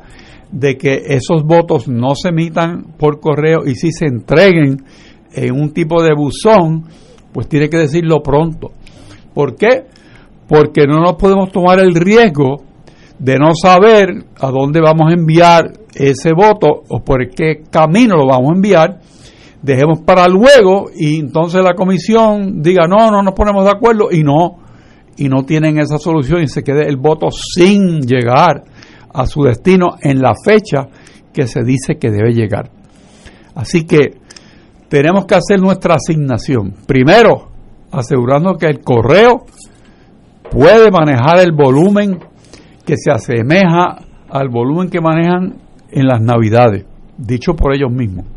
de que esos votos no se emitan por correo y si se entreguen en un tipo de buzón, pues tiene que decirlo pronto. ¿Por qué? Porque no nos podemos tomar el riesgo de no saber a dónde vamos a enviar ese voto o por qué camino lo vamos a enviar. Dejemos para luego y entonces la comisión diga no, no nos ponemos de acuerdo y no, y no tienen esa solución y se quede el voto sin llegar a su destino en la fecha que se dice que debe llegar. Así que tenemos que hacer nuestra asignación. Primero, asegurando que el correo puede manejar el volumen que se asemeja al volumen que manejan en las navidades, dicho por ellos mismos.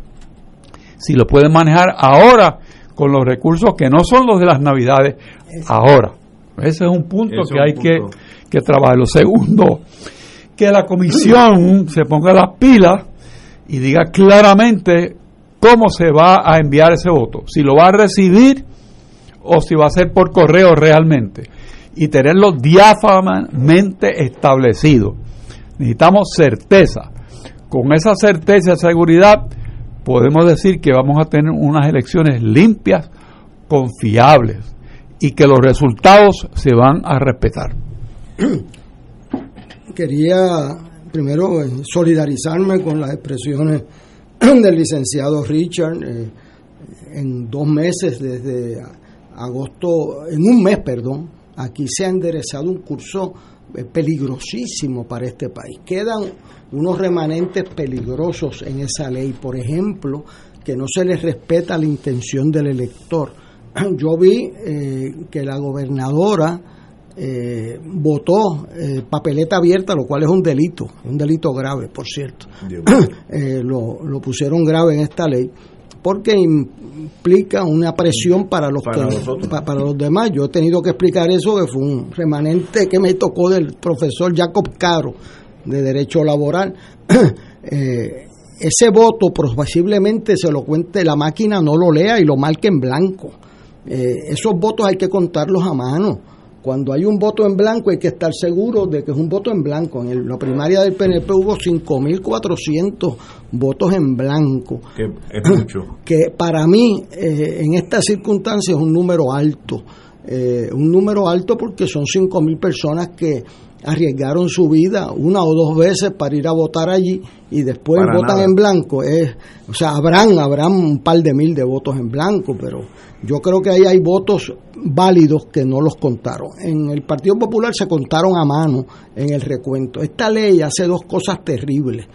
Si lo pueden manejar ahora con los recursos que no son los de las navidades, ahora. Ese es un punto que hay que, que trabajar. Lo segundo, que la comisión (clears throat) se ponga las pilas y diga claramente cómo se va a enviar ese voto, si lo va a recibir o si va a ser por correo realmente, y tenerlo diáfanamente establecido. Necesitamos certeza. Con esa certeza y seguridad podemos decir que vamos a tener unas elecciones limpias, confiables y que los resultados se van a respetar. (clears throat) quería primero eh, solidarizarme con las expresiones (clears throat) del licenciado Richard. Eh, en dos meses, desde agosto, en un mes, perdón, aquí se ha enderezado un curso eh, peligrosísimo para este país. Quedan unos remanentes peligrosos en esa ley, por ejemplo, que no se les respeta la intención del elector. (clears throat) Yo vi que la gobernadora eh, votó eh, papeleta abierta, lo cual es un delito, un delito grave, por cierto. (clears throat) Eh, lo, lo, pusieron grave en esta ley porque implica una presión para los para, para los demás. Yo he tenido que explicar eso, que fue un remanente que me tocó del profesor Jacob Caro de Derecho Laboral. (clears throat) Eh, ese voto posiblemente se lo cuente la máquina, no lo lea y lo marque en blanco. esos votos hay que contarlos a mano cuando hay un voto en blanco hay que estar seguro de que es un voto en blanco. En la primaria del PNP hubo 5.400 votos en blanco. Que es mucho. (clears throat) Que para mí, eh, en estas circunstancias, es un número alto. Eh, un número alto porque son 5.000 personas que arriesgaron su vida una o dos veces para ir a votar allí y después votan en blanco. Es, o sea, habrán, habrán un par de mil de votos en blanco, pero yo creo que ahí hay votos válidos que no los contaron. En el Partido Popular se contaron a mano en el recuento. Esta ley hace dos cosas terribles,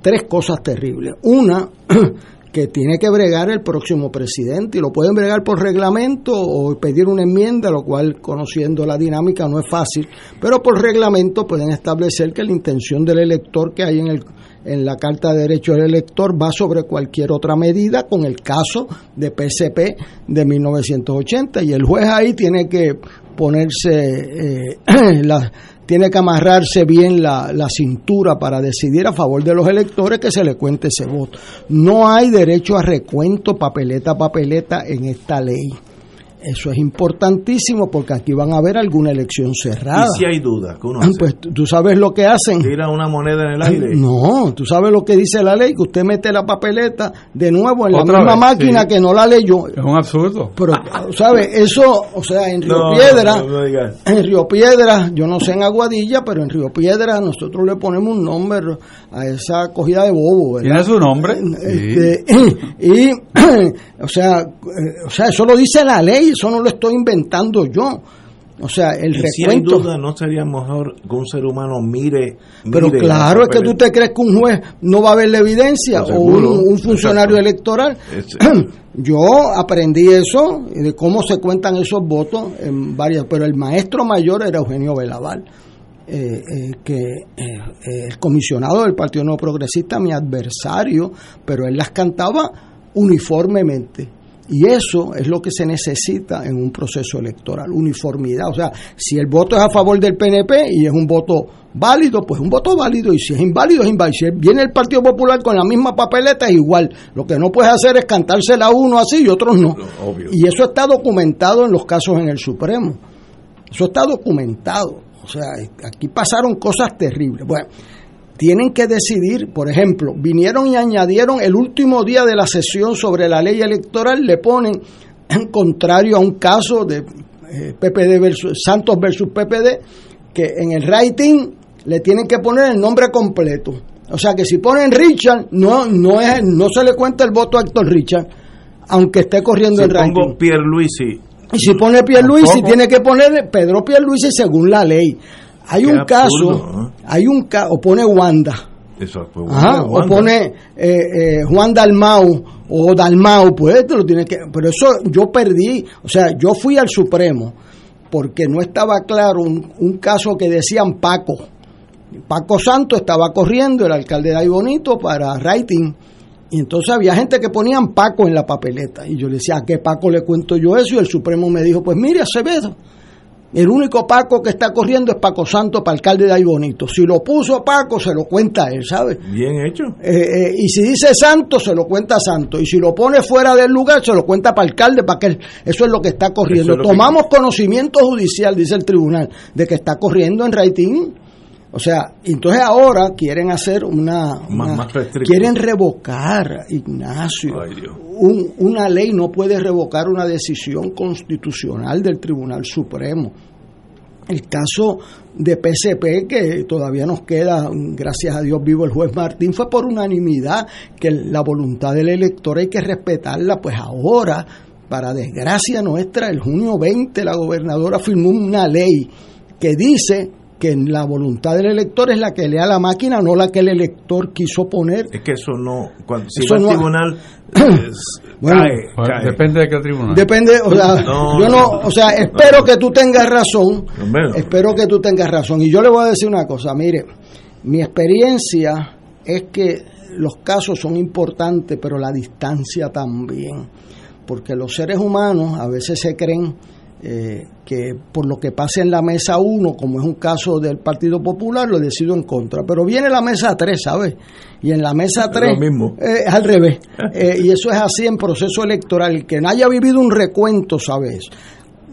tres cosas terribles. Una, (clears throat) que tiene que bregar el próximo presidente y lo pueden bregar por reglamento o pedir una enmienda, lo cual conociendo la dinámica no es fácil, pero por reglamento pueden establecer que la intención del elector que hay en el en la Carta de Derecho del Elector va sobre cualquier otra medida con el caso de PSP de 1980 y el juez ahí tiene que ponerse eh, (clears throat) la, tiene que amarrarse bien la, la, cintura para decidir a favor de los electores que se le cuente ese voto. No hay derecho a recuento papeleta a papeleta en esta ley. Eso es importantísimo porque aquí van a haber alguna elección cerrada. ¿Y si hay dudas? Pues tú sabes lo que hacen. Tira una moneda en el aire. No, tú sabes lo que dice la ley, que usted mete la papeleta de nuevo en la misma máquina que no la leyó. Es un absurdo. Pero, ¿sabes? Eso, o sea, en Río Piedra, en Río Piedra, yo no sé en Aguadilla, pero en Río Piedra nosotros le ponemos un nombre a esa cogida de bobo, ¿verdad? ¿Tiene su nombre? Este, (coughs) y, (coughs) o sea, eh, o sea, eso lo dice la ley eso no lo estoy inventando yo. O sea, el recuento. duda, no sería mejor que un ser humano mire. Pero claro, es que tú te crees que un juez no va a ver la evidencia o un, funcionario electoral. (clears throat) Yo aprendí eso de cómo se cuentan esos votos en varias, pero el maestro mayor era Eugenio Velaval. Eh, eh, que eh, el comisionado del Partido No Progresista, mi adversario, pero él las cantaba uniformemente. Y eso es lo que se necesita en un proceso electoral, uniformidad. O sea, si el voto es a favor del PNP y es un voto válido, pues un voto válido. Y si es inválido, es inválido. Si viene el Partido Popular con la misma papeleta, es igual. Lo que no puedes hacer es cantársela a uno así y otros no. Y eso está documentado en los casos en el Supremo. Eso está documentado. O sea, aquí pasaron cosas terribles. Bueno, tienen que decidir, por ejemplo, vinieron y añadieron el último día de la sesión sobre la ley electoral, le ponen, en contrario a un caso de eh, PPD versus, Santos versus PPD, que en el writing le tienen que poner el nombre completo. O sea que si ponen Richard, no, no, es, no se le cuenta el voto a Héctor Richard, aunque esté corriendo el writing. pongo Pierluisi. Y si pone Pierluisi, tiene que poner Pedro Pierluisi según la ley. Hay un caso, hay un caso, o pone Wanda. o pone eh, eh, Juan Dalmau o Dalmau, pues lo tiene que. Pero eso yo perdí, o sea, yo fui al Supremo porque no estaba claro un, un caso que decían Paco. Paco Santo estaba corriendo, el alcalde de ahí bonito, para writing. Y entonces había gente que ponían Paco en la papeleta. Y yo le decía, ¿a qué Paco le cuento yo eso? Y el Supremo me dijo, pues mire, Acevedo el único Paco que está corriendo es Paco Santo para alcalde de ahí bonito. Si lo puso Paco, se lo cuenta él, ¿sabe? Bien hecho. Eh, eh, y si dice Santo, se lo cuenta Santo. Y si lo pone fuera del lugar, se lo cuenta para alcalde, para que eso es lo que está corriendo. Tomamos conocimiento judicial, dice el tribunal, de que está corriendo en rating. O sea, entonces ahora quieren hacer una... quieren revocar, Ignacio. una ley no puede revocar una decisión constitucional del Tribunal Supremo. el caso de PCP, que todavía nos queda, gracias a Dios vivo el juez Martín, fue por unanimidad que la voluntad del elector hay que respetarla, pues ahora, para desgracia nuestra, el junio 20 la gobernadora firmó una ley que dice que la voluntad del elector es la que lea la máquina, no la que el elector quiso poner. Es que eso no, cuando, si va al tribunal, (clears throat) bueno, depende de qué tribunal. Depende, o sea, yo no, o sea, espero que tú tengas razón, espero que tú tengas razón. Y yo le voy a decir una cosa, mire, mi experiencia es que los casos son importantes, pero la distancia también, porque los seres humanos a veces se creen eh, que por lo que pase en la mesa 1, como es un caso del Partido Popular, lo decido en contra. Pero viene la mesa 3, ¿sabes? Y en la mesa 3 eh, es al revés. (laughs) Eh, y eso es así en proceso electoral. El que no haya vivido un recuento, ¿sabes?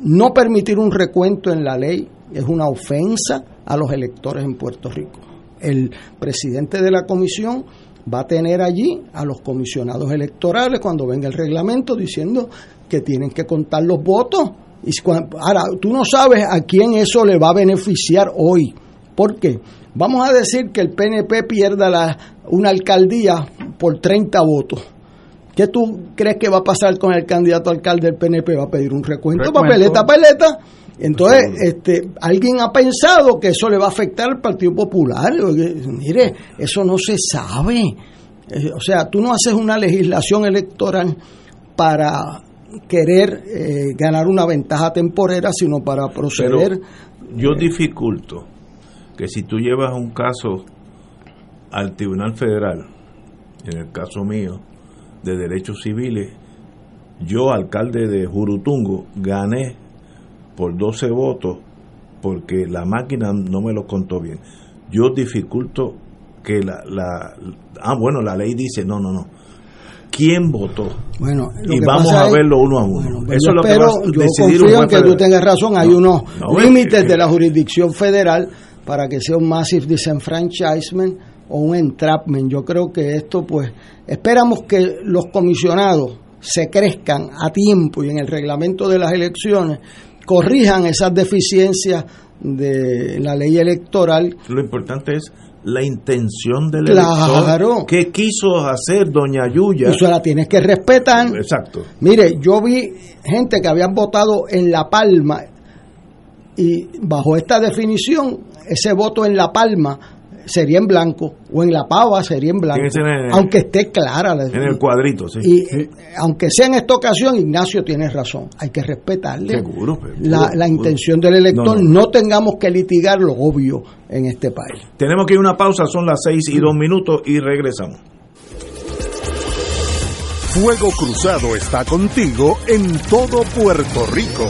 No permitir un recuento en la ley es una ofensa a los electores en Puerto Rico. El presidente de la comisión va a tener allí a los comisionados electorales cuando venga el reglamento diciendo que tienen que contar los votos ahora, tú no sabes a quién eso le va a beneficiar hoy. ¿Por qué? Vamos a decir que el PNP pierda la, una alcaldía por 30 votos. ¿Qué tú crees que va a pasar con el candidato alcalde del PNP? Va a pedir un recuento, papeleta, papeleta. Entonces, este, alguien ha pensado que eso le va a afectar al Partido Popular. Mire, eso no se sabe. Eh, o sea, tú no haces una legislación electoral para querer eh, ganar una ventaja temporera, sino para proceder. yo dificulto que si tú llevas un caso al Tribunal Federal, en el caso mío, de derechos civiles, yo, alcalde de Jurutungo, gané por 12 votos porque la máquina no me lo contó bien. Yo dificulto que la, la ah bueno la ley dice no no no quién votó. Bueno, y vamos a verlo uno a uno. Eso es lo que va a yo confío en que tú tengas razón. Hay unos límites de la jurisdicción federal para que sea un massive disenfranchisement o un entrapment. Yo creo que esto, pues, esperamos que los comisionados se crezcan a tiempo y en el reglamento de las elecciones corrijan esas deficiencias de la ley electoral. Lo importante es la intención del claro. ¿Qué quiso hacer doña Yuya? Eso la tienes que respetar. Exacto. Mire, yo vi gente que habían votado en La Palma y bajo esta definición, ese voto en La Palma sería en blanco o en la pava sería en blanco aunque esté clara en el cuadrito sí. y aunque sea en esta ocasión Ignacio tiene razón hay que respetarle la, intención del elector no, tengamos que litigar lo obvio en este país. Tenemos que ir a una pausa son las seis y dos minutos y regresamos. Fuego Cruzado está contigo en todo Puerto Rico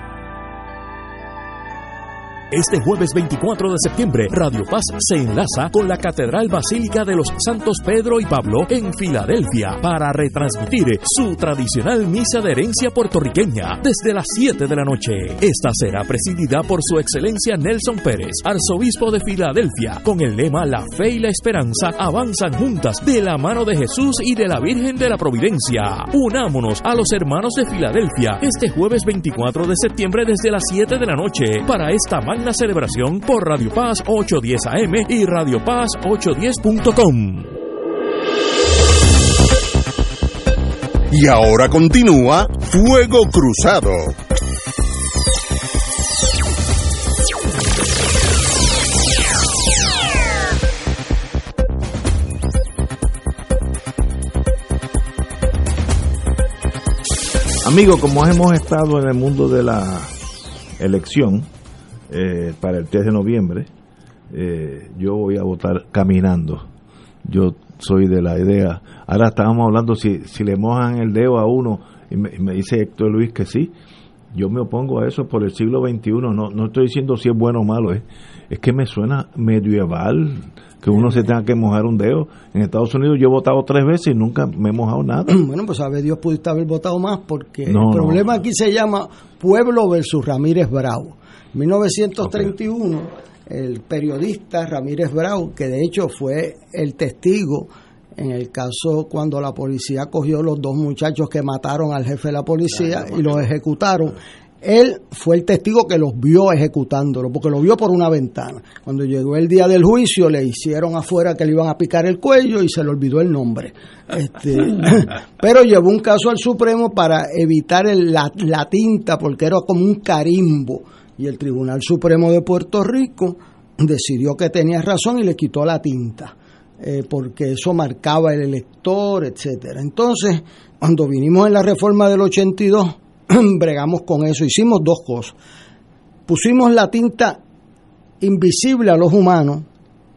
Este jueves 24 de septiembre, Radio Paz se enlaza con la Catedral Basílica de los Santos Pedro y Pablo en Filadelfia para retransmitir su tradicional misa de herencia puertorriqueña desde las 7 de la noche. Esta será presidida por su excelencia Nelson Pérez, arzobispo de Filadelfia, con el lema La fe y la esperanza avanzan juntas de la mano de Jesús y de la Virgen de la Providencia. Unámonos a los hermanos de Filadelfia este jueves 24 de septiembre desde las 7 de la noche para esta magna celebración por Radio Paz 810 AM y Radio Paz 810.com. Y ahora continúa Fuego Cruzado. Amigos, como hemos estado en el mundo de la elección eh, para el 3 de noviembre, eh, yo voy a votar caminando. Yo soy de la idea. Ahora estábamos hablando si, si le mojan el dedo a uno, y me, me dice Héctor Luis que sí. Yo me opongo a eso por el siglo XXI. No, no estoy diciendo si es bueno o malo. Es, es que me suena medieval que uno se tenga que mojar un dedo. En Estados Unidos yo he votado tres veces y nunca me he mojado nada. (clears throat) Bueno, pues a ver, Dios pudiste haber votado más porque No, el problema no. aquí se llama Pueblo versus Ramírez Bravo. 1931, el periodista Ramírez Bravo, que de hecho fue el testigo en el caso cuando la policía cogió los dos muchachos que mataron al jefe de la policía y los ejecutaron. Él fue el testigo que los vio ejecutándolo, porque lo vio por una ventana. Cuando llegó el día del juicio, le hicieron afuera que le iban a picar el cuello y se le olvidó el nombre. Este, (laughs) pero llevó un caso al Supremo para evitar el- la, la tinta, porque era como un carimbo. Y el Tribunal Supremo de Puerto Rico decidió que tenía razón y le quitó la tinta, eh, porque eso marcaba el elector, etcétera. Entonces, cuando vinimos en la reforma del 82, (clears throat) bregamos con eso, hicimos dos cosas. Pusimos la tinta invisible a los humanos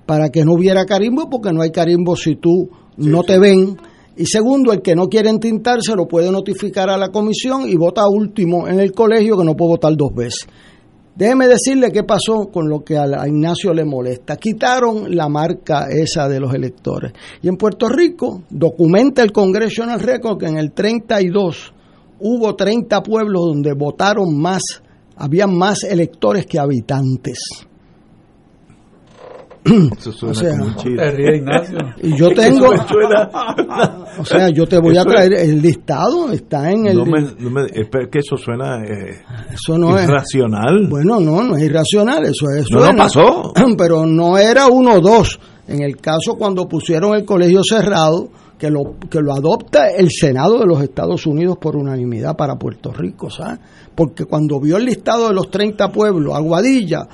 para que no hubiera carimbo, porque no hay carimbo si tú no te ven. Y segundo, el que no quiere entintarse lo puede notificar a la comisión y vota último en el colegio, que no puede votar dos veces. Déjeme decirle qué pasó con lo que a Ignacio le molesta. Quitaron la marca esa de los electores. Y en Puerto Rico documenta el Congressional Record que en el 32 hubo 30 pueblos donde votaron más, habían más electores que habitantes. (clears throat) Eso suena O sea, como un chiste. Ignacio. Y yo tengo, (laughs) o sea, yo te voy a traer el listado, está en el... No me, no me- es que eso suena eh, Eso no es- irracional. Bueno, no, no es irracional, eso es. No, no pasó. (clears throat) Pero no era uno o dos. En el caso cuando pusieron el colegio cerrado, que lo, que lo adopta el Senado de los Estados Unidos por unanimidad para Puerto Rico, ¿sabes? Porque cuando vio el listado de los 30 pueblos, Aguadilla,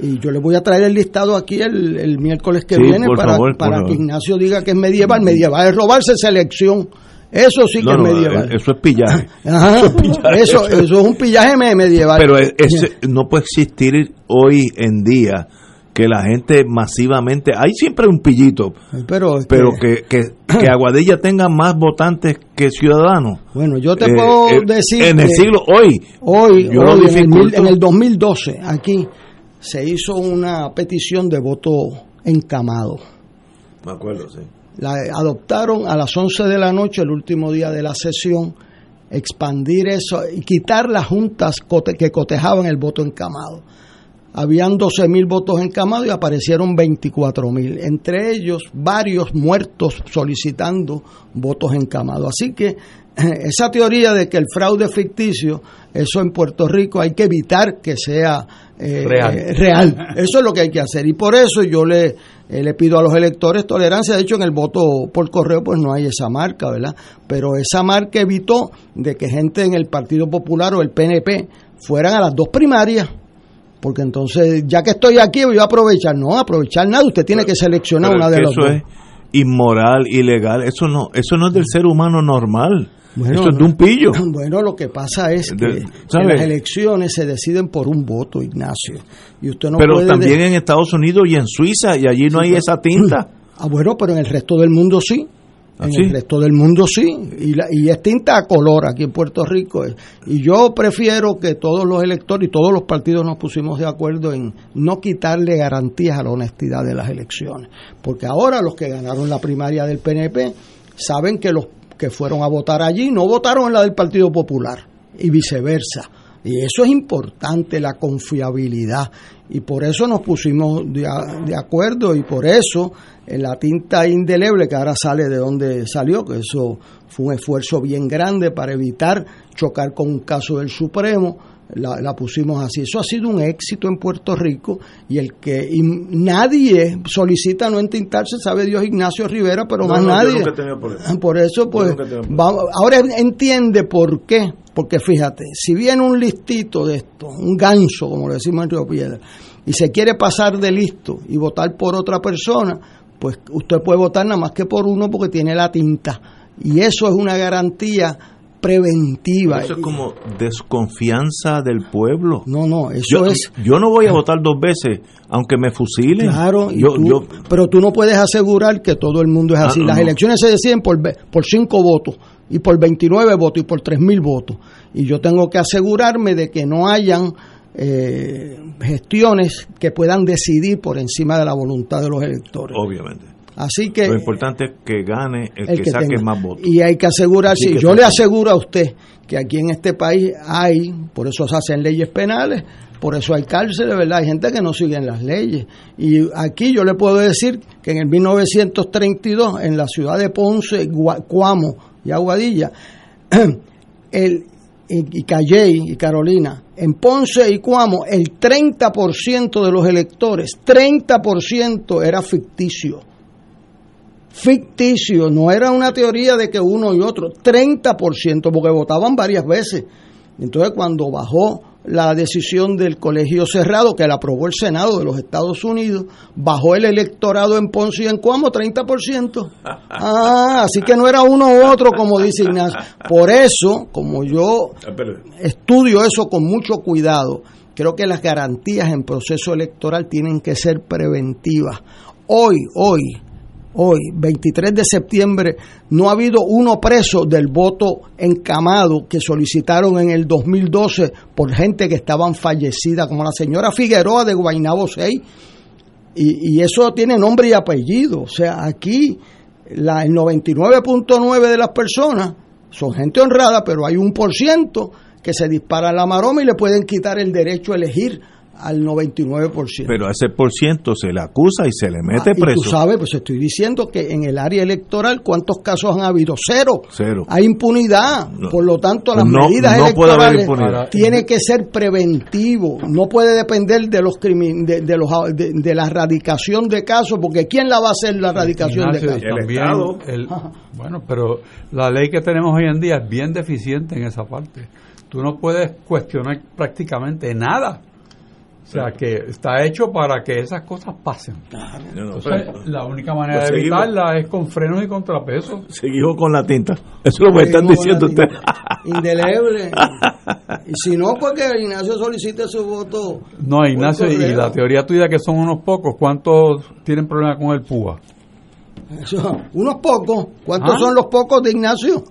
y yo le voy a traer el listado aquí el, el miércoles que Sí, viene para, favor, para que Ignacio diga que es medieval. Medieval es robarse selección. Eso sí que No, es medieval. eso es pillaje. (laughs) Ajá, eso, eso es un pillaje me- medieval. Pero es- es- no puede existir hoy en día que la gente masivamente, hay siempre un pillito, pero, es pero que, que, que (coughs) Aguadilla tenga más votantes que ciudadanos. Bueno, yo te Eh, puedo eh, decir. En el siglo, hoy, Hoy, yo lo hoy, en, el, en el 2012, aquí se hizo una petición de voto encamado. Me acuerdo, sí. La adoptaron a las 11 de la noche, el último día de la sesión, expandir eso y quitar las juntas que cotejaban el voto encamado. Habían 12 mil votos encamados y aparecieron 24 mil, entre ellos varios muertos solicitando votos encamados. Así que esa teoría de que el fraude ficticio, eso en Puerto Rico hay que evitar que sea eh, Real. eh, real. Eso es lo que hay que hacer. Y por eso yo le, eh, le pido a los electores tolerancia. De hecho, en el voto por correo pues no hay esa marca, ¿verdad? Pero esa marca evitó de que gente en el Partido Popular o el PNP fueran a las dos primarias. Porque entonces, ya que estoy aquí, voy a aprovechar. No, aprovechar nada. Usted tiene que seleccionar una de las eso dos. es inmoral, ilegal. Eso no, eso no es del ser humano normal. Bueno, eso es de un pillo. (laughs) Bueno, lo que pasa es que, las elecciones se deciden por un voto, Ignacio. Y usted no pero puede también de- en Estados Unidos y en Suiza, y allí no Sí, hay pero- esa tinta. (clears throat) Ah, bueno, pero en el resto del mundo sí. ¿Ah, En sí? el resto del mundo sí. Y, la- y es tinta a color aquí en Puerto Rico. Y yo prefiero que todos los electores y todos los partidos nos pusimos de acuerdo en no quitarle garantías a la honestidad de las elecciones. Porque ahora los que ganaron la primaria del PNP saben que los que fueron a votar allí no votaron en la del Partido Popular y viceversa. Y eso es importante, la confiabilidad. Y por eso nos pusimos de, de acuerdo y por eso en la tinta indeleble que ahora sale de donde salió, que eso fue un esfuerzo bien grande para evitar chocar con un caso del Supremo, la, la pusimos así. Eso ha sido un éxito en Puerto Rico y el que y nadie solicita no entintarse, sabe Dios Ignacio Rivera, pero No, más no, nadie. por eso. Por eso, pues, vamos, ahora entiende por qué. Porque fíjate, si viene un listito de esto, un ganso, como le decimos en Río Piedra, y se quiere pasar de listo y votar por otra persona, pues usted puede votar nada más que por uno porque tiene la tinta. Y eso es una garantía preventiva. Eso es como desconfianza del pueblo. No, no, eso yo, es... yo no voy a votar dos veces, aunque me fusilen. Claro, yo, tú- yo- pero tú no puedes asegurar que todo el mundo es Ah, así. Las no. elecciones se deciden por, por cinco votos, y por 29 votos, y por 3 mil votos. Y yo tengo que asegurarme de que no hayan eh, gestiones que puedan decidir por encima de la voluntad de los electores. obviamente. Así que Lo importante es que gane el, el que, que saque tenga. más votos. Y hay que asegurarse, que yo le aseguro a usted que aquí en este país hay, por eso se hacen leyes penales, por eso hay cárceles, ¿verdad? Hay gente que no sigue las leyes. Y aquí yo le puedo decir que en el 1932, en la ciudad de Ponce, Cuamo y Aguadilla, (clears throat) el, y, y Calley y Carolina, en Ponce y Cuamo, el 30% de los electores, 30% era ficticio ficticio, no era una teoría de que uno y otro, 30%, porque votaban varias veces. Entonces, cuando bajó la decisión del colegio cerrado, que la aprobó el Senado de los Estados Unidos, bajó el electorado en Ponce y en Cuamo 30%. Ah, así que no era uno u otro, como dice Ignacio. Por eso, como yo estudio eso con mucho cuidado. Creo que las garantías en proceso electoral tienen que ser preventivas. Hoy, hoy, hoy, 23 de septiembre, no ha habido uno preso del voto encamado que solicitaron en el 2012 por gente que estaban fallecida, como la señora Figueroa de Guaynabo 6. Y, y eso tiene nombre y apellido. O sea, aquí la, el 99.9 de las personas son gente honrada, pero hay un por ciento que se dispara la maroma y le pueden quitar el derecho a elegir al 99%. Pero a ese por ciento se le acusa y se le mete Ah, y preso. tú sabes, pues estoy diciendo que en el área electoral, ¿cuántos casos han habido? Cero. Cero. Hay impunidad. No. Por lo tanto, las No- medidas no electorales tiene que ser preventivo. No puede depender de los de, de los de, de la erradicación de casos, porque ¿quién la va a hacer la erradicación de casos? también el- bueno, pero la ley que tenemos hoy en día es bien deficiente en esa parte. Tú no puedes cuestionar prácticamente nada. O sea, que está hecho para que esas cosas pasen. Entonces, la única manera Pues de seguimos. evitarla es con frenos y contrapesos. Seguimos con la tinta. Eso es lo que están diciendo ustedes. Indeleble. (laughs) y si no, porque Ignacio solicite su voto. No, Ignacio, y la teoría tuya que son unos pocos, ¿cuántos tienen problema con el púa? Eso, unos pocos. ¿Cuántos Ah. son los pocos de Ignacio?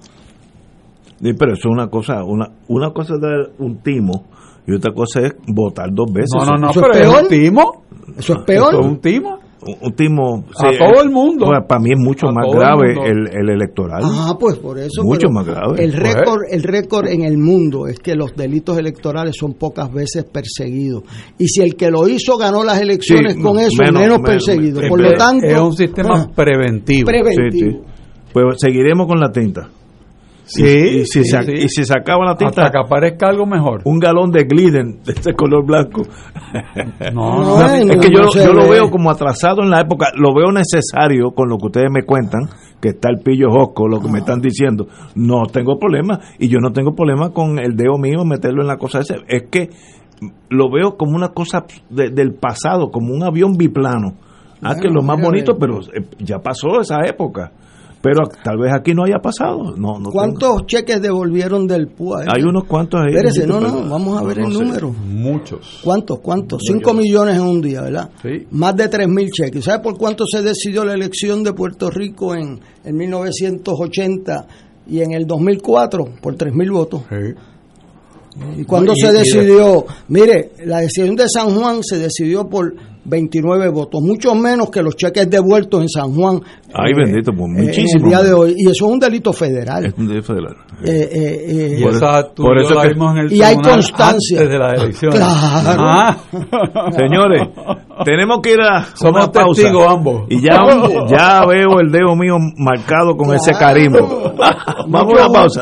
Sí, pero eso es una cosa, una, una cosa es dar un timo y otra cosa es votar dos veces. No, no, no, ¿Eso es pero es peor? un timo. Eso es peor. Eso es un timo. Un, timo. A todo el mundo. Bueno, para mí es mucho A más el grave el, el electoral. Ah, pues por eso. Mucho más grave. El Pues. récord, el récord en el mundo es que los delitos electorales son pocas veces perseguidos. Y si el que lo hizo ganó las elecciones Sí, con eso, menos- menos, menos- perseguido. menos- Por lo tanto, Es un sistema ah, preventivo. preventivo. Sí, sí. Pues seguiremos con la tinta. Sí, y, si se, y si se acaba la tinta. Hasta que aparezca algo mejor. Un galón de Gliden de este color blanco. (laughs) No, es que yo, yo lo veo como atrasado en la época. Lo veo necesario con lo que ustedes me cuentan, que está el pillo josco, lo que me están diciendo. No tengo problema. Y yo no tengo problema con el dedo mío meterlo en la cosa esa. Es que lo veo como una cosa de- del pasado, como un avión biplano. Ah, que es lo más bonito, pero eh, ya pasó esa época. Pero tal vez aquí no haya pasado. No, no ¿Cuántos cheques devolvieron del PUA? tengo- Hay unos cuantos ahí. Espérese, no, no, vamos a ver no el sé. número. Muchos. ¿Cuántos? ¿Cuántos? Cinco millones en un día, ¿verdad? Sí. Más de tres mil cheques. ¿Sabe por cuánto se decidió la elección de Puerto Rico en, en 1980 y en el 2004? Por tres mil votos. ¿Y cuándo Y- se decidió? Mire, la decisión de San Juan se decidió por 29 votos, mucho menos que los cheques devueltos en San Juan. Ay, eh, bendito, pues, eh, muchísimo. El día de hoy. Y eso es un delito federal. Es un delito federal. Eh, eh, eh, Y esa tú por eso que- en el y hay constancia. antes de la elección. Claro. Ah. (laughs) Señores, tenemos que ir a Somos una pausa. testigos ambos. Y ya, (laughs) ya veo el dedo mío marcado con ese cariño. (laughs) Vamos a una pausa.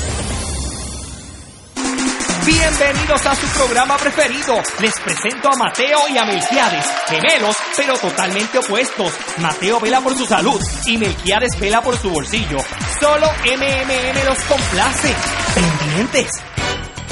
Bienvenidos a su programa preferido. Les presento a Mateo y a Melquiades, gemelos, pero totalmente opuestos. Mateo vela por su salud y Melquiades vela por su bolsillo. Solo MMM los complace. Pendientes.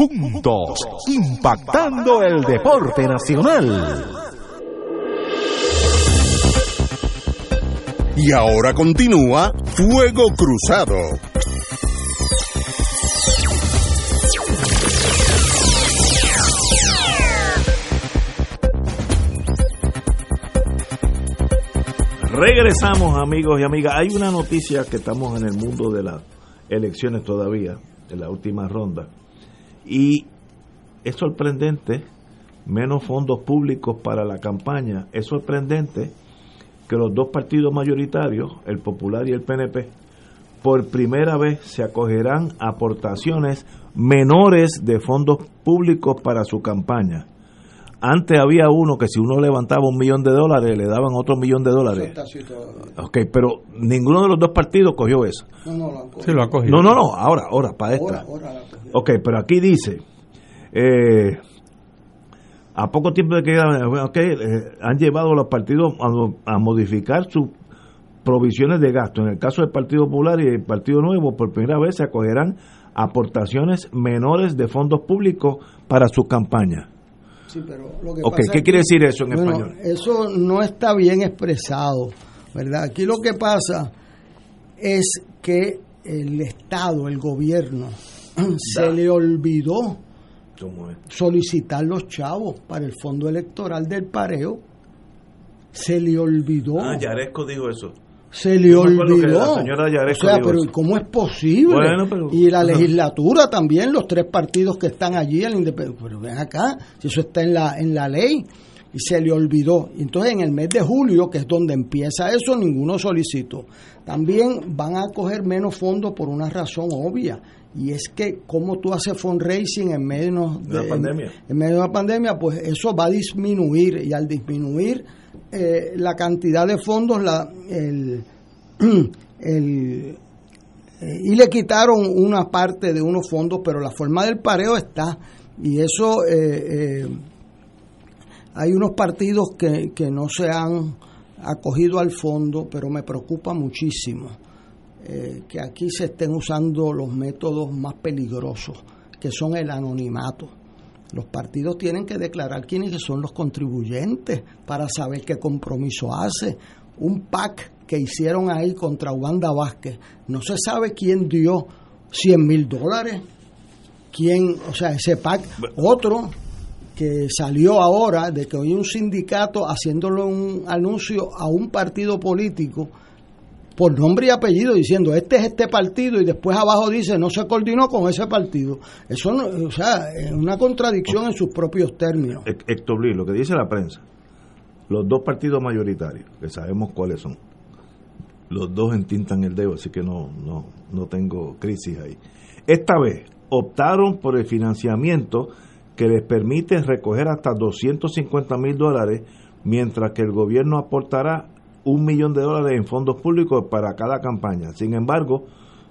juntos, impactando el deporte nacional. Y ahora continúa Fuego Cruzado. Regresamos, amigos y amigas. Hay una noticia que estamos en el mundo de las elecciones todavía, en la última ronda. Y es sorprendente, menos fondos públicos para la campaña. Es sorprendente que los dos partidos mayoritarios, el Popular y el PNP, por primera vez se acogerán aportaciones menores de fondos públicos para su campaña. Antes había uno que si uno levantaba un millón de dólares, le daban otro millón de dólares. Ok, pero ninguno de los dos partidos cogió eso. No, no, la han Sí, lo ha cogido. No, no, no, ahora, ahora, para esta. Ahora. Ok, pero aquí dice, eh, a poco tiempo de que eh, han llevado a los partidos a, a modificar sus provisiones de gasto. En el caso del Partido Popular y el Partido Nuevo, por primera vez se acogerán aportaciones menores de fondos públicos para su campaña. Sí, pero lo que Ok, pasa ¿qué es quiere decir eso en bueno, español? Eso no está bien expresado, ¿verdad? Aquí lo que pasa es que el Estado, el gobierno, se le olvidó solicitar los chavos para el fondo electoral del pareo. Se le olvidó. Ah, Yaresco dijo eso. Se le olvidó. o sea, pero ¿cómo es posible? y la legislatura también, los tres partidos que están allí, el pero ven acá, si eso está en la, en la ley y se le olvidó. Entonces en el mes de julio, que es donde empieza eso, ninguno solicitó. También van a coger menos fondos por una razón obvia. Y es que como tú haces fundraising en medio de, pandemia. En, medio de la pandemia, pues eso va a disminuir. Y al disminuir eh, la cantidad de fondos, la, el, (clears throat) el eh, y le quitaron una parte de unos fondos, pero la forma del pareo está. Y eso eh, hay unos partidos que, que no se han acogido al fondo, pero me preocupa muchísimo eh, que aquí se estén usando los métodos más peligrosos, que son el anonimato. Los partidos tienen que declarar quiénes son los contribuyentes para saber qué compromiso hace. Un PAC que hicieron ahí contra Uganda Vázquez, no se sabe quién dio 100 mil dólares, quién, o sea, ese PAC, otro que salió ahora de que hoy un sindicato haciéndole un anuncio a un partido político por nombre y apellido diciendo este es este partido y después abajo dice no se coordinó con ese partido. Eso no, o sea, es una contradicción en sus propios términos. Héctor lo que dice la prensa, los dos partidos mayoritarios, que sabemos cuáles son, los dos entintan el dedo, así que no, no, no tengo crisis ahí. Esta vez optaron por el financiamiento que les permite recoger hasta 250 mil dólares, mientras que el gobierno aportará un millón de dólares en fondos públicos para cada campaña. Sin embargo,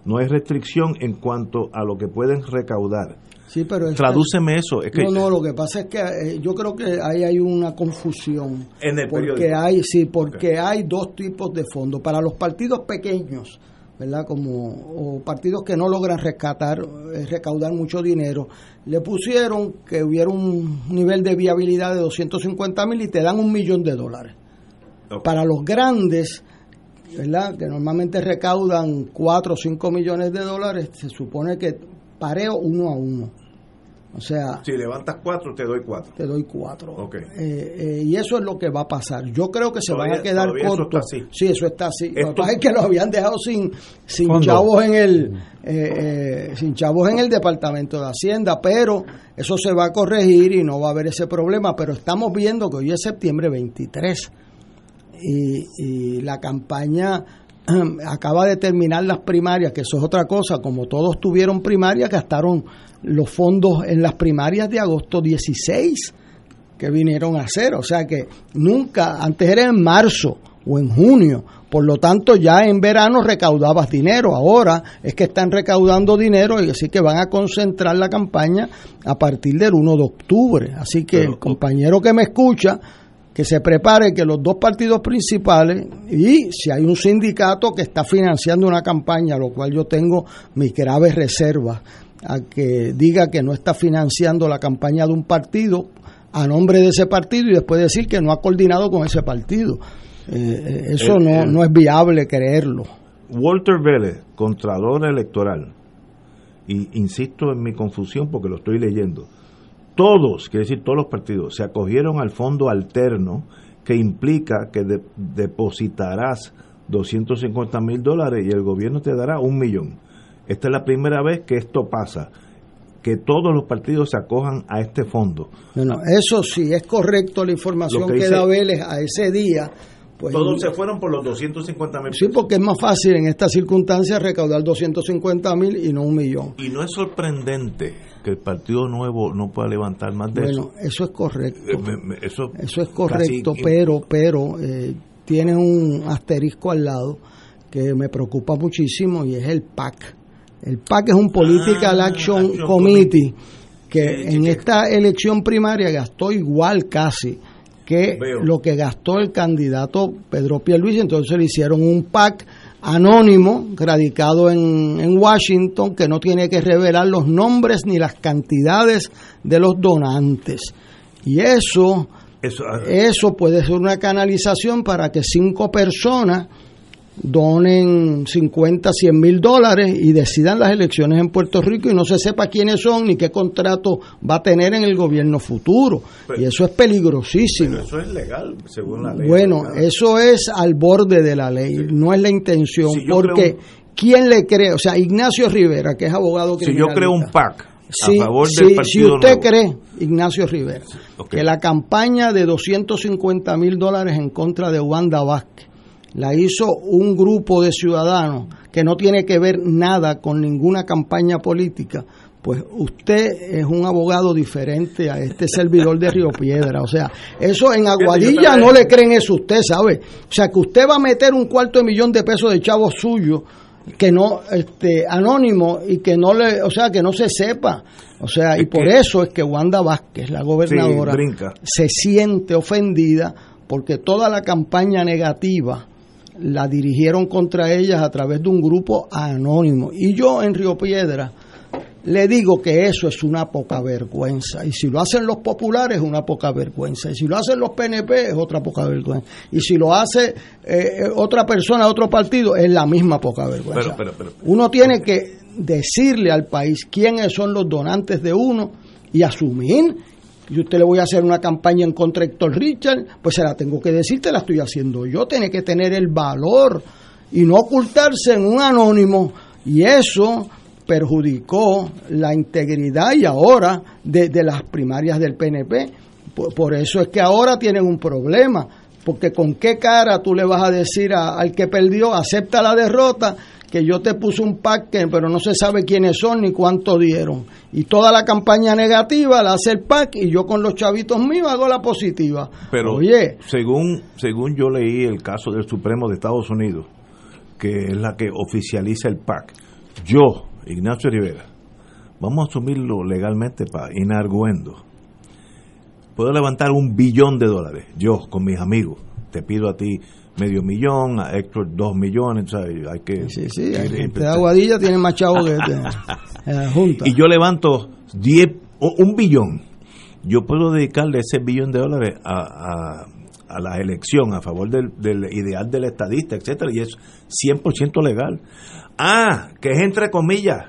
no hay restricción en cuanto a lo que pueden recaudar. Sí, pero Tradúceme eso. Es que, no, no, lo que pasa es que eh, yo creo que ahí hay una confusión. En el porque hay, sí, porque hay dos tipos de fondos. Para los partidos pequeños, ¿verdad? Como o partidos que no logran rescatar, eh, recaudar mucho dinero, le pusieron que hubiera un nivel de viabilidad de 250 mil y te dan un millón de dólares. Para los grandes, ¿verdad? Que normalmente recaudan 4 o 5 millones de dólares, se supone que pareo uno a uno. O sea, si levantas cuatro, te doy cuatro. Te doy cuatro. Okay. Eh, eh, y eso es lo que va a pasar. Yo creo que se van a quedar cortos. Eso Sí, eso está así. Lo que pasa es que lo habían dejado sin, sin chavos en el eh, sin chavos en el Departamento de Hacienda, pero eso se va a corregir y no va a haber ese problema. Pero estamos viendo que hoy es septiembre 23 y, y la campaña (clears throat) acaba de terminar las primarias, que eso es otra cosa, como todos tuvieron primarias, gastaron los fondos en las primarias de agosto 16 que vinieron a hacer. O sea que nunca, antes era en marzo o en junio, por lo tanto ya en verano recaudabas dinero, ahora es que están recaudando dinero y así que van a concentrar la campaña a partir del 1 de octubre. Así que el compañero que me escucha, que se prepare que los dos partidos principales y si hay un sindicato que está financiando una campaña, lo cual yo tengo mis graves reservas, a que diga que no está financiando la campaña de un partido a nombre de ese partido y después decir que no ha coordinado con ese partido. Eh, eh, eso no, no es viable creerlo. Walter Vélez, Contralor Electoral, y insisto en mi confusión porque lo estoy leyendo, todos, quiere decir todos los partidos, se acogieron al fondo alterno que implica que depositarás 250 mil dólares y el gobierno te dará un millón. Esta es la primera vez que esto pasa, que todos los partidos se acojan a este fondo. Bueno, eso sí, es correcto la información que, da Vélez a ese día. Pues, todos se fueron por los 250 mil. Sí, porque es más fácil en estas circunstancias recaudar 250 mil y no un millón. Y no es sorprendente que el Partido Nuevo no pueda levantar más de eso. Bueno, eso es correcto. Eh, eso, eso, es correcto, pero, pero eh, tiene un asterisco al lado que me preocupa muchísimo y es el PAC el PAC es un Political ah, Action, Committee que en esta elección primaria gastó igual casi que lo que gastó el candidato Pedro Pierluisi, entonces le hicieron un PAC anónimo radicado en, en, Washington que no tiene que revelar los nombres ni las cantidades de los donantes. Y eso, eso, ah, eso puede ser una canalización para que cinco personas donen 50, 100 mil dólares y decidan las elecciones en Puerto Rico y no se sepa quiénes son ni qué contrato va a tener en el gobierno futuro. y eso es peligrosísimo. eso es legal, según la ley. Bueno, eso es al borde de la ley, no es la intención, porque ¿quién le cree? O sea, Ignacio Rivera, que es abogado Si yo creo un PAC si, a favor del partido si usted Nuevo. cree, Ignacio Rivera, que la campaña de 250 mil dólares en contra de Wanda Vázquez la hizo un grupo de ciudadanos que no tiene que ver nada con ninguna campaña política, pues usted es un abogado diferente a este servidor de Río Piedra. O sea, eso en Aguadilla no le creen eso usted, ¿sabe? O sea, que usted va a meter un cuarto de millón de pesos de chavos suyos que no este anónimo y que no le o sea que no se sepa o sea y por eso es que Wanda Vázquez la gobernadora Sí, se siente ofendida porque toda la campaña negativa la dirigieron contra ellas a través de un grupo anónimo y yo en Río Piedra le digo que eso es una poca vergüenza. Y si lo hacen los populares, es una poca vergüenza. Y si lo hacen los PNP, es otra poca vergüenza. Y si lo hace eh, otra persona, otro partido, es la misma poca vergüenza. Pero, pero, pero, Uno tiene que decirle al país quiénes son los donantes de uno y asumir. Y usted le voy a hacer una campaña en contra de Héctor Richard, pues se la tengo que decir, te la estoy haciendo yo. Tiene que tener el valor y no ocultarse en un anónimo. Y eso perjudicó la integridad y ahora de, de las primarias del PNP. Por, por eso es que ahora tienen un problema, porque con qué cara tú le vas a decir a- al que perdió, acepta la derrota, que yo te puse un PAC, pero no se sabe quiénes son ni cuánto dieron. Y toda la campaña negativa la hace el PAC y yo con los chavitos míos hago la positiva. Pero Oye, según según yo leí el caso del Supremo de Estados Unidos, que es la que oficializa el PAC, yo, Ignacio Rivera, vamos a asumirlo legalmente para inarguendo. Puedo levantar un billón de dólares, yo con mis amigos. Te pido a ti medio millón, a Héctor dos millones, ¿sabes? hay que... sí, sí, de Aguadilla tiene más chavos que este, la (laughs) Junta. y yo levanto 10, o- un billón, yo puedo dedicarle ese billón de dólares a, a, a la elección a favor del, del ideal del estadista, etcétera, y es 100% legal. Ah, que es entre comillas.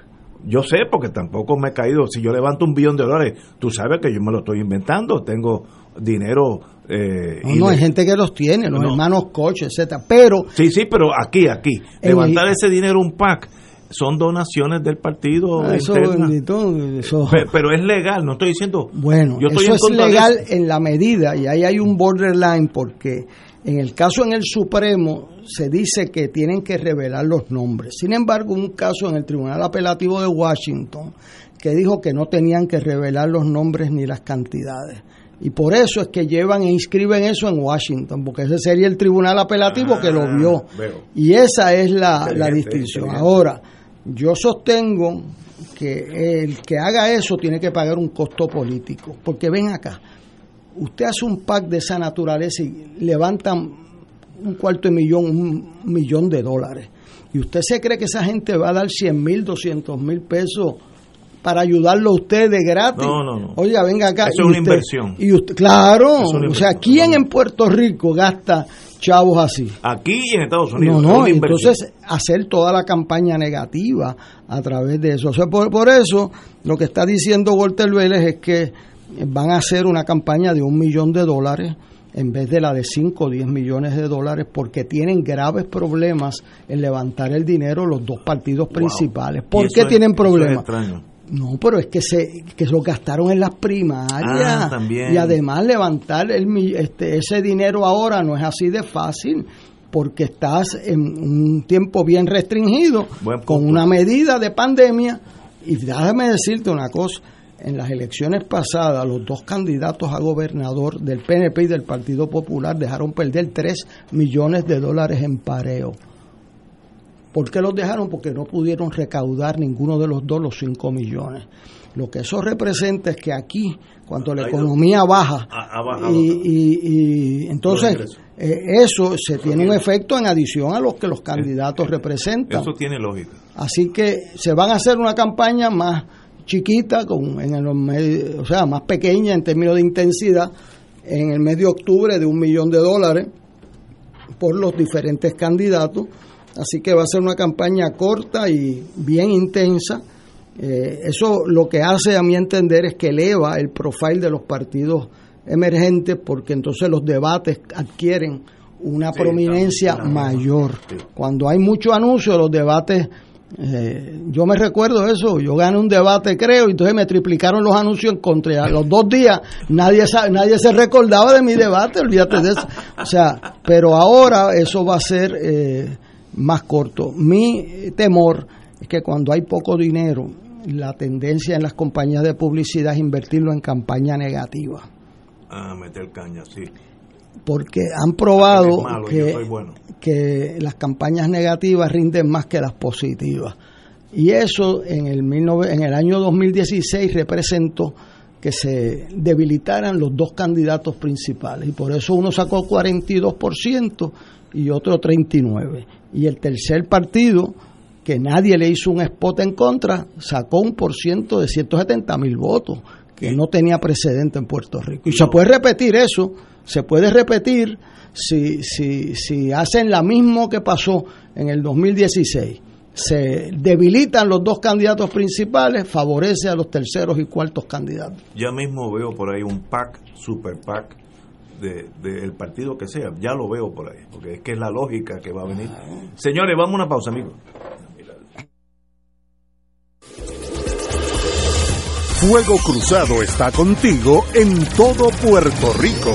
Yo sé, porque tampoco me he caído. Si yo levanto un billón de dólares, tú sabes que yo me lo estoy inventando. Tengo dinero. Eh, No, no, de- hay gente que los tiene, los No. hermanos Coche, etcétera. Pero Sí, sí, pero aquí, aquí. En Levantar el- ese dinero un PAC son donaciones del partido. Ah, eso, bendito, eso- Pe- Pero, es legal, no estoy diciendo. Bueno, yo estoy eso es legal eso. en la medida, y ahí hay un borderline, porque en el caso en el Supremo se dice que tienen que revelar los nombres. Sin embargo, un caso en el Tribunal Apelativo de Washington que dijo que no tenían que revelar los nombres ni las cantidades. Y por eso es que llevan e inscriben eso en Washington, porque ese sería el tribunal apelativo que lo vio. Ah, veo. Y esa es la, la distinción. Ahora, yo sostengo que el que haga eso tiene que pagar un costo político. Porque ven acá, usted hace un pack de esa naturaleza y levantan un cuarto de millón, un millón de dólares. Y usted se cree que esa gente va a dar 100 mil, 200 mil pesos para ayudarlo a usted de gratis. No, no, no. Oiga, venga acá. Eso es una usted- inversión. Y usted, claro, Es o sea, ¿quién en Puerto Rico gasta chavos así? Aquí y en Estados Unidos. No, es no, una inversión. entonces hacer toda la campaña negativa a través de eso. O sea, por, por eso lo que está diciendo Walter Vélez es que van a hacer una campaña de un millón de dólares en vez de la de 5 o 10 millones de dólares porque tienen graves problemas en levantar el dinero los dos partidos principales. ¿Por Y qué es- tienen es problemas? No, pero es que se que lo gastaron en las primarias. Ah, y además levantar el, este, ese dinero ahora no es así de fácil porque estás en un tiempo bien restringido con una medida de pandemia. Y déjame decirte una cosa en las elecciones pasadas los dos candidatos a gobernador del PNP y del Partido Popular dejaron perder 3 millones de dólares en pareo ¿Por qué los dejaron? Porque no pudieron recaudar ninguno de los dos los 5 millones. Lo que eso representa es que aquí, cuando la economía baja, y, y- y entonces eh, eso se tiene un efecto en adición a los que los candidatos representan. Eso tiene lógica. Así que se van a hacer una campaña más chiquita, con, en medios, o sea, más pequeña en términos de intensidad, en el mes de octubre de un millón de dólares por los diferentes candidatos Así que va a ser una campaña corta y bien intensa. Eh, eso lo que hace, a mi entender, es que eleva el profile de los partidos emergentes porque entonces los debates adquieren una prominencia mayor. Cuando hay mucho anuncio, los debates eh, yo me recuerdo eso, yo gané un debate creo, y entonces me triplicaron los anuncios en contra. A los dos días nadie, nadie se recordaba de mi debate, olvídate de eso. O sea, pero ahora eso va a ser eh, más corto. Mi temor es que cuando hay poco dinero, la tendencia en las compañías de publicidad es invertirlo en campaña negativa. Ah, meter caña, sí porque han probado que, que las campañas negativas rinden más que las positivas. Y eso en el, en el año 2016 representó que se debilitaran los dos candidatos principales. Y por eso uno sacó 42% y otro 39%. Y el tercer partido, que nadie le hizo un spot en contra, sacó un por ciento de 170 mil votos, que no tenía precedente en Puerto Rico. Y se puede repetir eso se puede repetir si, si, si hacen la mismo que pasó en el 2016. Se debilitan los dos candidatos principales, favorece a los terceros y cuartos candidatos. Ya mismo veo por ahí un PAC, super PAC, del de, partido que sea. Ya lo veo por ahí, porque es que es la lógica que va a venir. Señores, vamos a una pausa, amigos. Fuego Cruzado está contigo en todo Puerto Rico.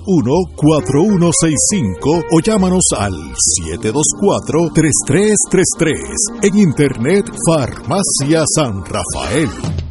4165 o llámanos al 724-3333. En Internet, Farmacia San Rafael.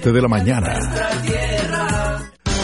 de la mañana.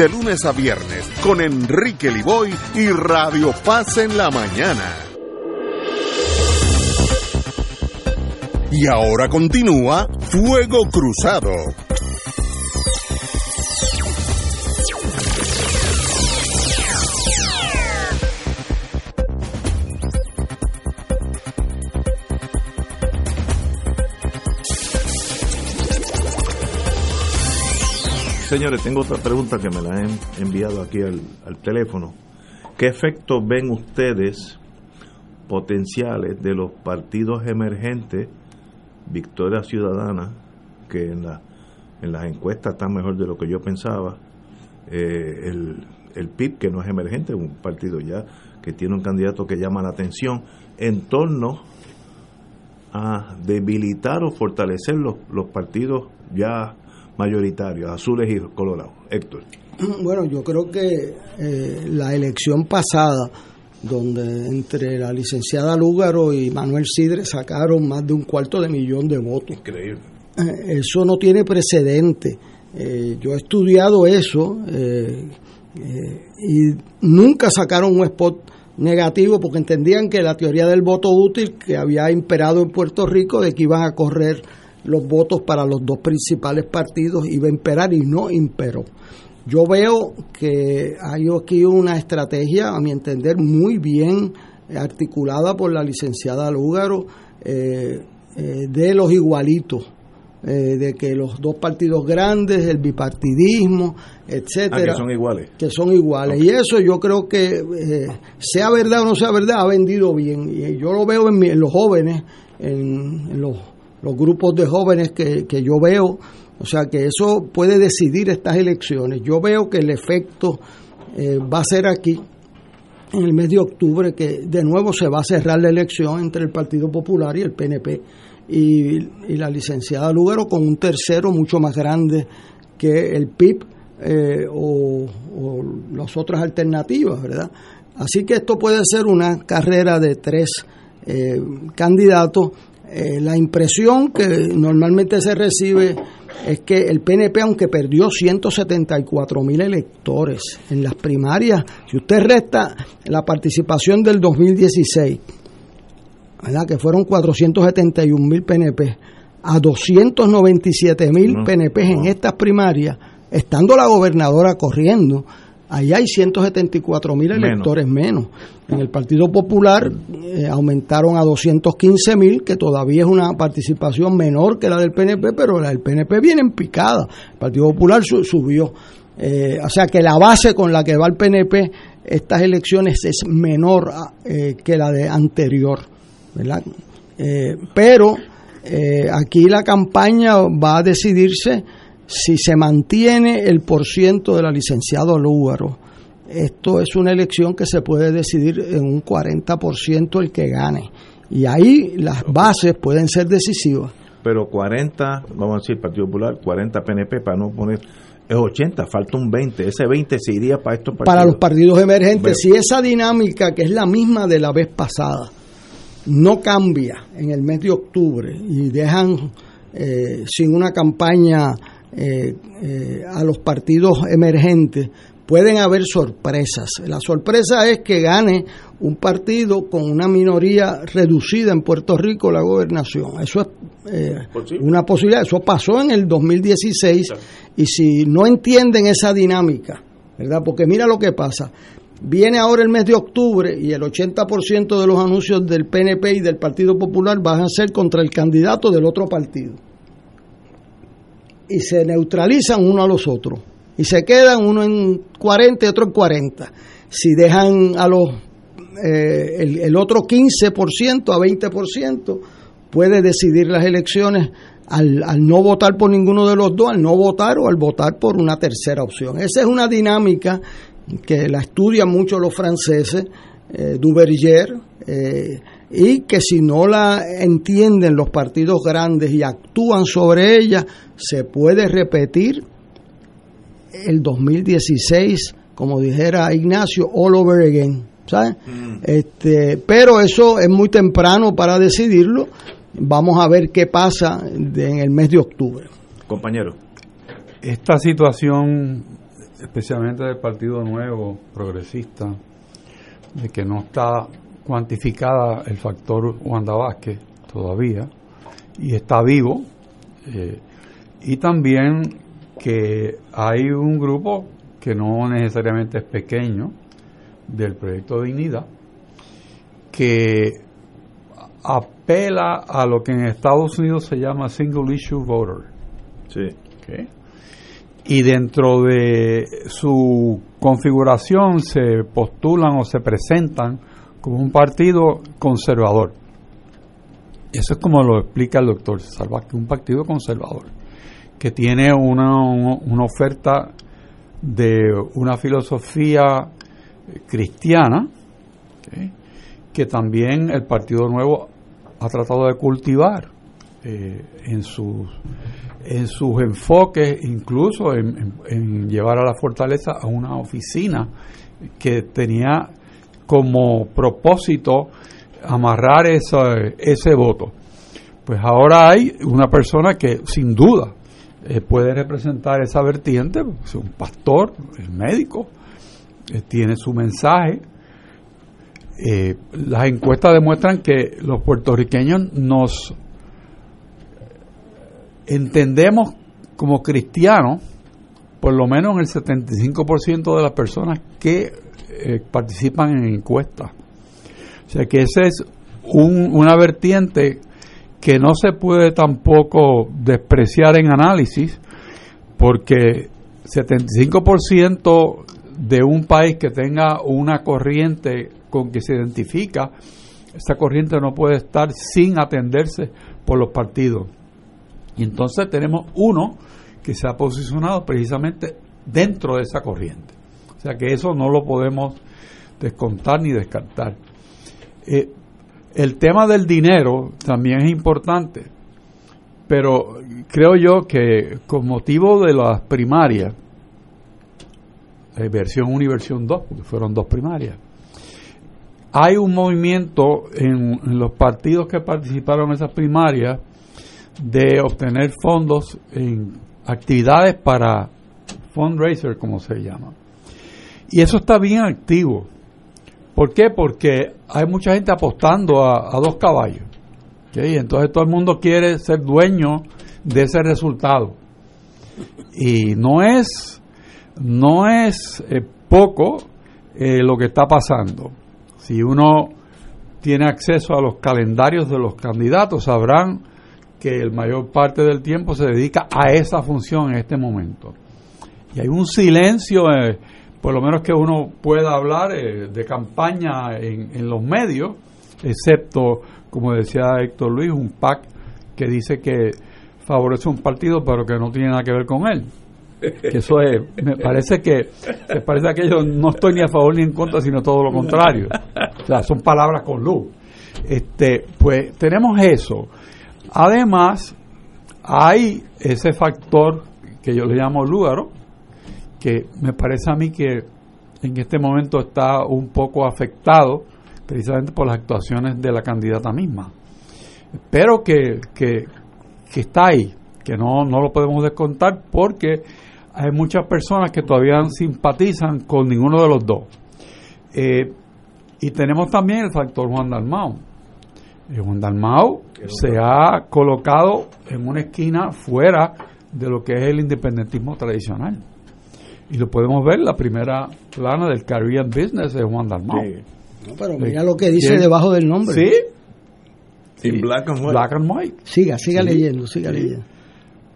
de lunes a viernes con Enrique Liboy y Radio Paz en la mañana. Y ahora continúa Fuego Cruzado. Señores, tengo otra pregunta que me la han enviado aquí al, teléfono. ¿Qué efectos ven ustedes potenciales de los partidos emergentes, Victoria Ciudadana, que en, la, en las encuestas está mejor de lo que yo pensaba, eh, el, el PIB, que no es emergente, un partido ya que tiene un candidato que llama la atención, en torno a debilitar o fortalecer los partidos ya mayoritarios, azules y colorados. Héctor. (clears throat) Bueno, yo creo que eh, la elección pasada, donde entre la licenciada Lúgaro y Manuel Sidre sacaron más de un cuarto de millón de votos. Increíble. Eh, eso no tiene precedente. Eh, yo he estudiado eso y nunca sacaron un spot negativo porque entendían que la teoría del voto útil que había imperado en Puerto Rico de que iban a correr los votos para los dos principales partidos iba a imperar y no imperó. Yo veo que hay aquí una estrategia, a mi entender, muy bien articulada por la licenciada Lúgaro eh, eh, de los igualitos. Eh, de que los dos partidos grandes, el bipartidismo, etcétera, ah, que son iguales. Que son iguales. Y eso yo creo que, sea verdad o no sea verdad, ha vendido bien. Y yo lo veo en, los jóvenes, en, los, grupos de jóvenes que, que yo veo, o sea que eso puede decidir estas elecciones. Yo veo que el efecto eh, va a ser aquí, en el mes de octubre, que de nuevo se va a cerrar la elección entre el Partido Popular y el PNP. Y, la licenciada Lugaro con un tercero mucho más grande que el PIB eh, o, las otras alternativas, ¿verdad? Así que esto puede ser una carrera de tres eh, candidatos. La impresión que normalmente se recibe es que el PNP, aunque perdió 174 mil electores en las primarias, si usted resta la participación del 2016, ¿verdad? que fueron 471 mil PNP, a 297 mil PNP en estas primarias, estando la gobernadora corriendo, Ahí hay 174 mil electores menos. En el Partido Popular eh, aumentaron a 215 mil, que todavía es una participación menor que la del PNP, pero la del PNP viene en picada. El Partido Popular subió. Eh, o sea que la base con la que va el PNP estas elecciones es menor eh, que la de anterior. ¿verdad? pero aquí la campaña va a decidirse si se mantiene el porciento de la licenciado Lúgaro, esto es una elección que se puede decidir en un 40% el que gane. Y ahí las bases pueden ser decisivas. Pero 40, vamos a decir, Partido Popular, 40 PNP, para no poner es 80, falta un 20. Ese 20 se iría para estos partidos. Para los partidos emergentes. Si esa dinámica, que es la misma de la vez pasada, no cambia en el mes de octubre y dejan eh, sin una campaña eh, eh, a los partidos emergentes, pueden haber sorpresas. La sorpresa es que gane un partido con una minoría reducida en Puerto Rico la gobernación. Eso es eh, una posibilidad. Eso pasó en el 2016 y si no entienden esa dinámica, ¿verdad? Porque mira lo que pasa. Viene ahora el mes de octubre y el 80% de los anuncios del PNP y del Partido Popular van a ser contra el candidato del otro partido y se neutralizan uno a los otros y se quedan uno en 40 y otro en 40. Si dejan a los eh, el, otro 15% a 20%, puede decidir las elecciones al, al, no votar por ninguno de los dos, al no votar o al votar por una tercera opción. Esa es una dinámica que la estudian mucho los franceses, eh, eh, y que si no la entienden los partidos grandes y actúan sobre ella, se puede repetir el 2016, como dijera Ignacio, all over again. ¿sabes? Mm. Este, pero eso es muy temprano para decidirlo. Vamos a ver qué pasa en el mes de octubre. Compañero. Esta situación, especialmente del Partido Nuevo Progresista, de que no está cuantificada el factor Wanda Vázquez todavía y está vivo. Eh, y también que hay un grupo que no necesariamente es pequeño del proyecto de Dignidad que apela a lo que en Estados Unidos se llama single issue voter. Sí. Y dentro de su configuración se postulan o se presentan como un partido conservador. Eso es como lo explica el doctor César Vázquez, un partido conservador, que tiene una, una oferta de una filosofía cristiana, que también el Partido Nuevo ha tratado de cultivar. eh, en sus en sus enfoques, incluso en, llevar a la fortaleza a una oficina que tenía como propósito amarrar ese, ese voto. Pues ahora hay una persona que sin duda eh, puede representar esa vertiente, es un pastor, es médico, eh, tiene su mensaje. Eh, las encuestas demuestran que los puertorriqueños nos entendemos como cristianos, por lo menos en el 75% de las personas que participan en encuestas. O sea que esa es un, una vertiente que no se puede tampoco despreciar en análisis, porque 75% de un país que tenga una corriente con que se identifica, esa corriente no puede estar sin atenderse por los partidos. Y entonces tenemos uno que se ha posicionado precisamente dentro de esa corriente. O sea que eso no lo podemos descontar ni descartar. Eh, el tema del dinero también es importante, pero creo yo que con motivo de las primarias, eh, versión 1 y versión 2, porque fueron dos primarias, hay un movimiento en, los partidos que participaron en esas primarias de obtener fondos en actividades para fundraiser, como se llama. Y eso está bien activo. ¿Por qué? Porque hay mucha gente apostando a, dos caballos. Entonces todo el mundo quiere ser dueño de ese resultado. Y no es, no es eh, poco eh, lo que está pasando. Si uno tiene acceso a los calendarios de los candidatos, sabrán que el mayor parte del tiempo se dedica a esa función en este momento. Y hay un silencio eh, por lo menos que uno pueda hablar eh, de campaña en, los medios, excepto, como decía Héctor Luis, un PAC que dice que favorece un partido pero que no tiene nada que ver con él. eso es, me parece que se parece a que yo no estoy ni a favor ni en contra, sino todo lo contrario. O sea, son palabras con luz. Este, pues tenemos eso. Además, hay ese factor que yo le llamo lúgaro, que me parece a mí que en este momento está un poco afectado precisamente por las actuaciones de la candidata misma. Pero que, que, está ahí, que no, no lo podemos descontar porque hay muchas personas que todavía simpatizan con ninguno de los dos. Eh, y tenemos también el factor Juan Dalmau. Eh, Juan Dalmau se ha colocado en una esquina fuera de lo que es el independentismo tradicional. Y lo podemos ver, la primera plana del Caribbean Business de Juan Dalmau. pero mira lo que dice debajo del nombre. Sí. En black and white. Black and white. Siga, siga leyendo, siga leyendo.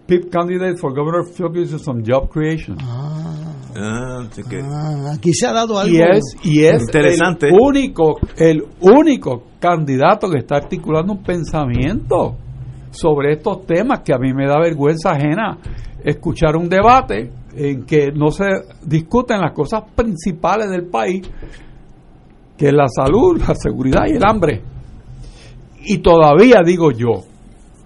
PIP candidate for governor focuses on job creation. Ah, ah, ah, aquí se ha dado algo y es, y es interesante. El único, el único candidato que está articulando un pensamiento sobre estos temas que a mí me da vergüenza ajena escuchar un debate en que no se discuten las cosas principales del país, que es la salud, la seguridad y el hambre. Y todavía digo yo,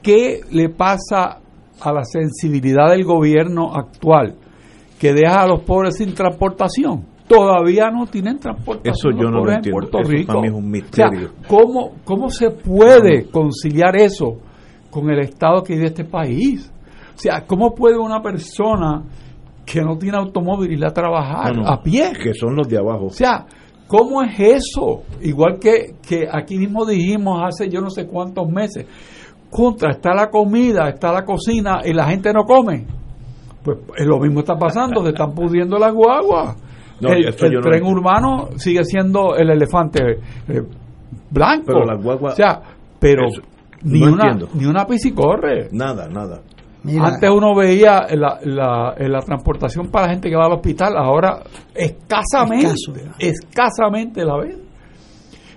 ¿qué le pasa a la sensibilidad del gobierno actual que deja a los pobres sin transportación? Todavía no tienen transportación. Eso yo no lo entiendo. Puerto Rico. es un misterio. ¿cómo, ¿Cómo se puede conciliar eso con el estado que vive este país? O sea, ¿cómo puede una persona que no tiene automóvil ir a trabajar a pie. Que son los de abajo. O sea, ¿cómo es eso? Igual que, que aquí mismo dijimos hace yo no sé cuántos meses, contra, está la comida, está la cocina y la gente no come. Pues lo mismo está pasando, se están pudiendo las guaguas. el, tren urbano sigue siendo el elefante eh, blanco. Pero las guaguas... O sea, pero ni, una, ni una piscicorre. Nada, nada. Antes uno veía la, la, transportación para la gente que va al hospital, ahora escasamente, escasamente la ve.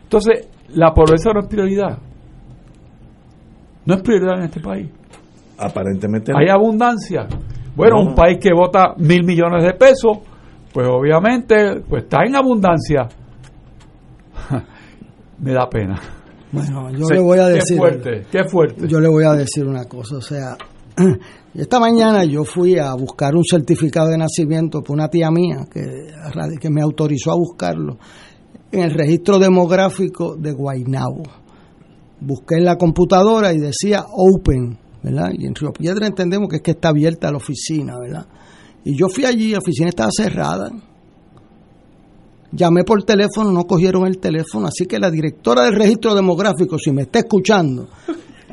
Entonces, la pobreza no es prioridad. No es prioridad en este país. Aparentemente Hay abundancia. Bueno, un país que vota mil millones de pesos, pues obviamente pues está en abundancia. (laughs) Me da pena. Bueno, yo le voy a decir. Qué fuerte, qué fuerte. Yo le voy a decir una cosa, o sea, (clears throat) esta mañana yo fui a buscar un certificado de nacimiento por una tía mía que, me autorizó a buscarlo en el registro demográfico de Guaynabo. Busqué en la computadora y decía Open, ¿verdad? Y en Río Piedra entendemos que es que está abierta la oficina, ¿verdad? Y yo fui allí, la oficina estaba cerrada. Llamé por teléfono, no cogieron el teléfono, así que la directora del registro demográfico, si me está escuchando,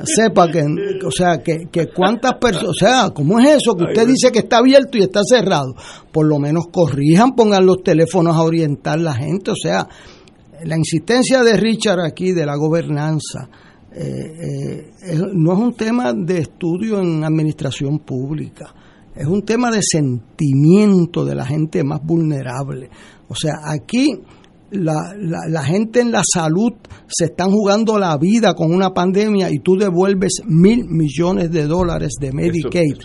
sepa que, o sea, que, que cuántas personas, o sea, ¿cómo es eso? Que usted dice que está abierto y está cerrado. Por lo menos corrijan, pongan los teléfonos a orientar la gente, o sea, la insistencia de Richard aquí de la gobernanza eh, eh, no es un tema de estudio en administración pública, es un tema de sentimiento de la gente más vulnerable. O sea, aquí la, la, gente en la salud se están jugando la vida con una pandemia y tú devuelves mil millones de dólares de Medicaid.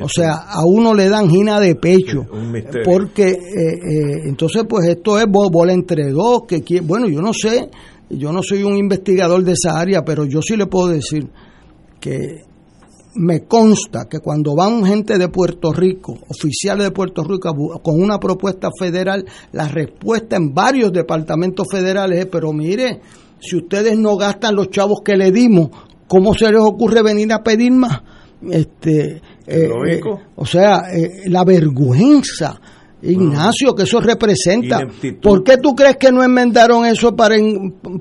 o sea, a uno le dan gina de pecho. Porque eh, eh, entonces, pues esto es bola entre dos. que Bueno, yo no sé, yo no soy un investigador de esa área, pero yo sí le puedo decir que me consta que cuando van gente de Puerto Rico, oficiales de Puerto Rico, con una propuesta federal, la respuesta en varios departamentos federales es, pero mire, si ustedes no gastan los chavos que le dimos, ¿cómo se les ocurre venir a pedir más? Este, eh, eh, o sea, eh, la vergüenza Ignacio, que eso representa. ¿Por qué tú crees que no enmendaron eso para,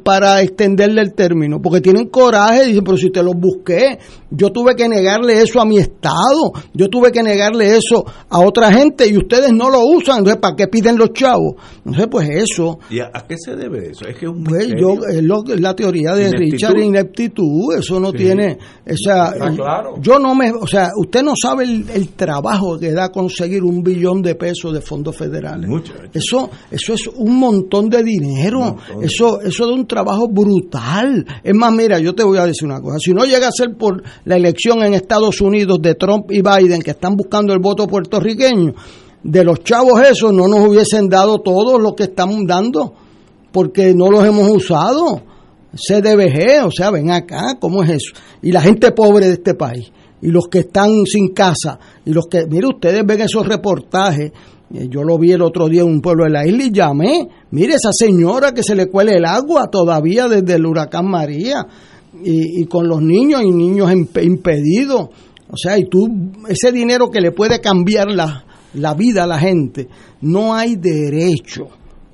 para extenderle el término? Porque tienen coraje, dicen, pero si te los busqué, yo tuve que negarle eso a mi Estado, yo tuve que negarle eso a otra gente y ustedes no lo usan, entonces ¿para qué piden los chavos? No sé, pues eso. ¿Y a, qué se debe eso? Es que un pues yo, es la teoría de Richard ineptitud, eso no tiene, o sea, yo no me, o sea, usted no sabe el, el trabajo que da conseguir un billón de pesos de fondos federales. Eso, eso es un montón de dinero. Eso, eso de un trabajo brutal. Es más, mira, yo te voy a decir una cosa. Si no llega a ser por la elección en Estados Unidos de Trump y Biden, que están buscando el voto puertorriqueño, de los chavos esos no nos hubiesen dado todo lo que estamos dando, porque no los hemos usado. CDBG, o sea, ven acá, ¿cómo es eso? Y la gente pobre de este país, y los que están sin casa, y los que, mire, ustedes ven esos reportajes yo lo vi el otro día en un pueblo de la isla y llamé. Mire, esa señora que se le cuele el agua todavía desde el huracán María y, con los niños y niños impedidos. O sea, y tú, ese dinero que le puede cambiar la, la vida a la gente, no hay derecho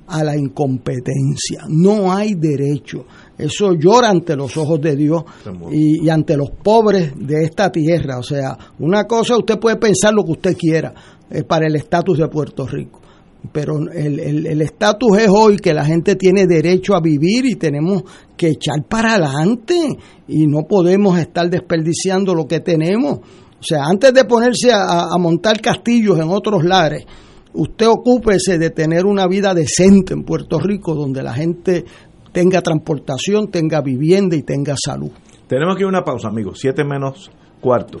a la incompetencia, no hay derecho. Eso llora ante los ojos de Dios y, y, ante los pobres de esta tierra. O sea, una cosa usted puede pensar lo que usted quiera, eh, para el estatus de Puerto Rico. Pero el estatus es hoy que la gente tiene derecho a vivir y tenemos que echar para adelante y no podemos estar desperdiciando lo que tenemos. O sea, antes de ponerse a, a montar castillos en otros lares, usted ocúpese de tener una vida decente en Puerto Rico donde la gente tenga transportación, tenga vivienda y tenga salud. Tenemos que ir a una pausa, amigos. Siete menos cuarto.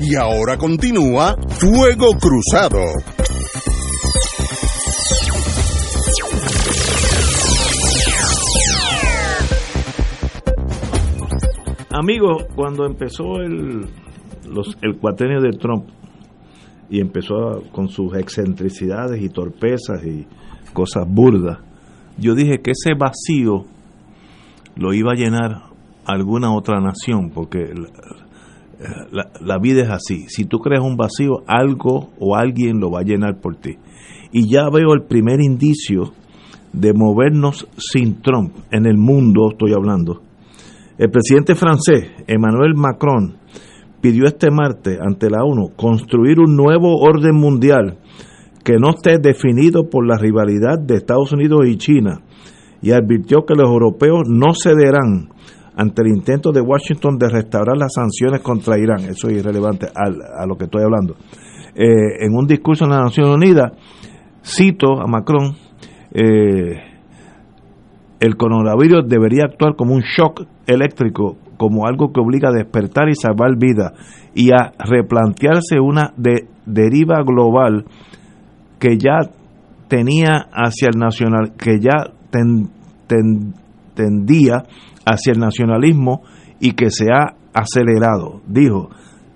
Y ahora continúa Fuego Cruzado. Amigos, cuando empezó el, los, el de Trump y empezó con sus excentricidades y torpezas y cosas burdas, yo dije que ese vacío lo iba a llenar alguna otra nación, porque la, vida es así. Si tú creas un vacío, algo o alguien lo va a llenar por ti. Y ya veo el primer indicio de movernos sin Trump en el mundo, estoy hablando. El presidente francés, Emmanuel Macron, pidió este martes ante la ONU construir un nuevo orden mundial que no esté definido por la rivalidad de Estados Unidos y China y advirtió que los europeos no cederán ante el intento de Washington de restaurar las sanciones contra Irán. Eso es irrelevante a, lo que estoy hablando. Eh, en un discurso en las Naciones Unidas, cito a Macron, eh, el coronavirus debería actuar como un shock eléctrico, como algo que obliga a despertar y salvar vidas, y a replantearse una deriva global que ya tenía hacia el nacional, que ya tendía hacia el nacionalismo y que se ha acelerado. Dijo,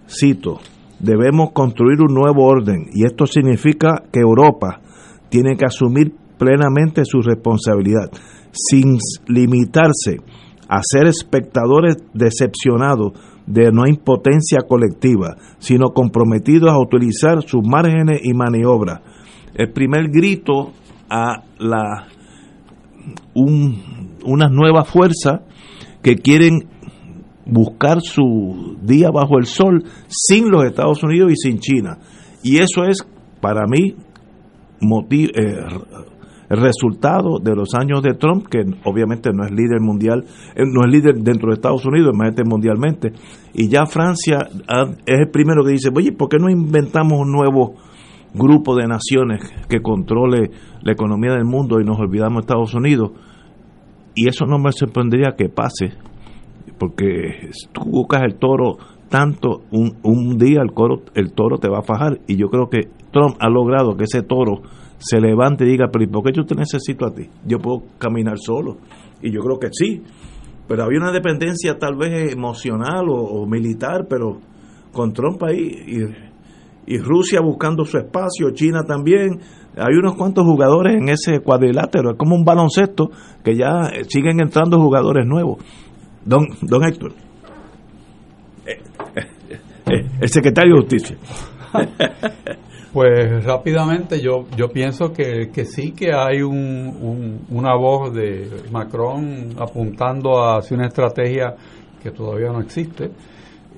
cito, debemos construir un nuevo orden y esto significa que Europa tiene que asumir plenamente su responsabilidad, sin limitarse a ser espectadores decepcionados de no impotencia colectiva, sino comprometidos a utilizar sus márgenes y maniobras. El primer grito a la un, una nueva fuerza que quieren buscar su día bajo el sol sin los Estados Unidos y sin China. Y eso es, para mí, eh, el resultado de los años de Trump, que obviamente no es líder mundial, eh, no es líder dentro de Estados Unidos, imagínate mundialmente. Y ya Francia es el primero que dice, oye, ¿por qué no inventamos un nuevo grupo de naciones que controle la economía del mundo y nos olvidamos de Estados Unidos? Y eso no me sorprendería que pase, porque tú buscas el toro tanto, un, un día el, coro, el toro te va a fajar, y yo creo que Trump ha logrado que ese toro se levante y diga, pero ¿por qué yo te necesito a ti? Yo puedo caminar solo, y yo creo que sí, pero había una dependencia tal vez emocional o, militar, pero con Trump ahí, y, y Rusia buscando su espacio, China también, hay unos cuantos jugadores en ese cuadrilátero, es como un baloncesto que ya siguen entrando jugadores nuevos. Don, don Héctor, eh, eh, eh, el secretario de Justicia. (laughs) Pues rápidamente yo yo pienso que, que sí que hay un, una voz de Macron apuntando hacia una estrategia que todavía no existe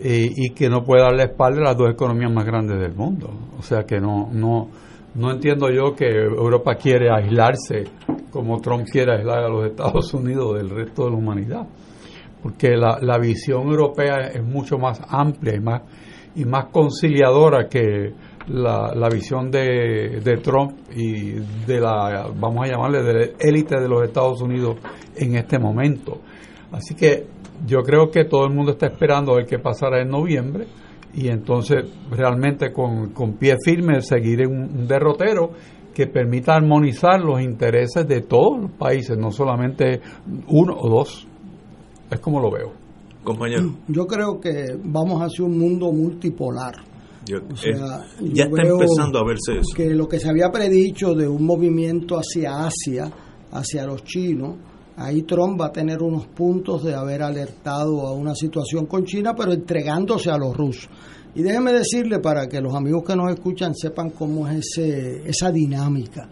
y, y que no puede darle espalda a las dos economías más grandes del mundo. O sea que no no no entiendo yo que Europa quiere aislarse como Trump quiere aislar a los Estados Unidos del resto de la humanidad. Porque la, la visión europea es mucho más amplia y más, y más conciliadora que la, la visión de, de Trump y de la, vamos a llamarle, de la élite de los Estados Unidos en este momento. Así que yo creo que todo el mundo está esperando a ver qué pasará en noviembre y entonces realmente con, con pie firme seguir en un derrotero que permita armonizar los intereses de todos los países, no solamente uno o dos. Es como lo veo. Compañero. Yo creo que vamos hacia un mundo multipolar. Yo- O sea, eh, ya yo está empezando a verse eso. Que lo que se había predicho de un movimiento hacia Asia, hacia los chinos, ahí Trump va a tener unos puntos de haber alertado a una situación con China, pero entregándose a los rusos. Y déjeme decirle para que los amigos que nos escuchan sepan cómo es ese, esa dinámica.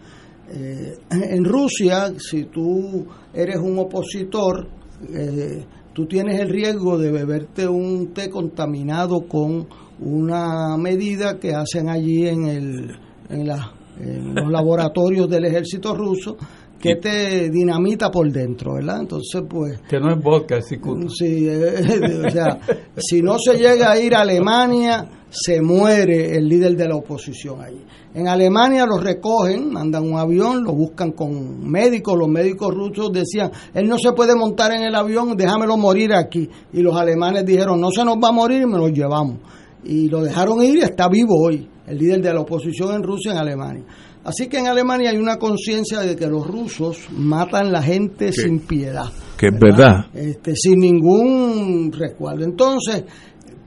Eh, en Rusia, si tú eres un opositor, eh, tú tienes el riesgo de beberte un té contaminado con una medida que hacen allí en, el, en, la- en los laboratorios del ejército ruso que te dinamita por dentro, ¿verdad? Entonces, pues... Que no es vodka, es cicuta. Sí, eh, (laughs) o sea, si no se llega a ir a Alemania, se muere el líder de la oposición allí. En Alemania lo recogen, mandan un avión, lo buscan con médicos, los médicos rusos decían, él no se puede montar en el avión, déjamelo morir aquí. Y los alemanes dijeron, no se nos va a morir y me lo llevamos. Y lo dejaron ir y está vivo hoy, el líder de la oposición en Rusia, en Alemania. Así que en Alemania hay una conciencia de que los rusos matan la gente sin piedad Que es verdad. este, sin ningún resguardo. Entonces,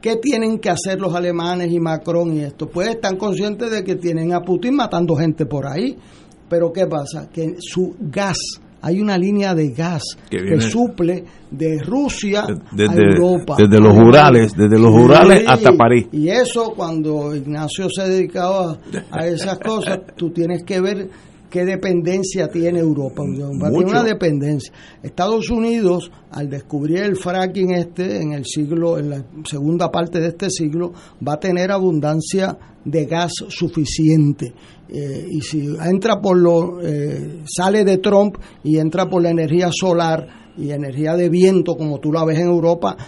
¿qué tienen que hacer los alemanes y Macron y esto? Pues están conscientes de que tienen a Putin matando gente por ahí, pero ¿qué pasa? Que su gas, hay una línea de gas Que suple de Rusia a Europa. desde los Urales, desde los Sí, Urales hasta París. Y eso cuando Ignacio se dedicaba a esas cosas, tú tienes que ver qué dependencia tiene Europa. Mucho. una dependencia. Estados Unidos, al descubrir el fracking este en el siglo, en la segunda parte de este siglo, va a tener abundancia de gas suficiente. Eh, y si entra por lo, eh, sale de Trump y entra por la energía solar y energía de viento, como tú la ves en Europa,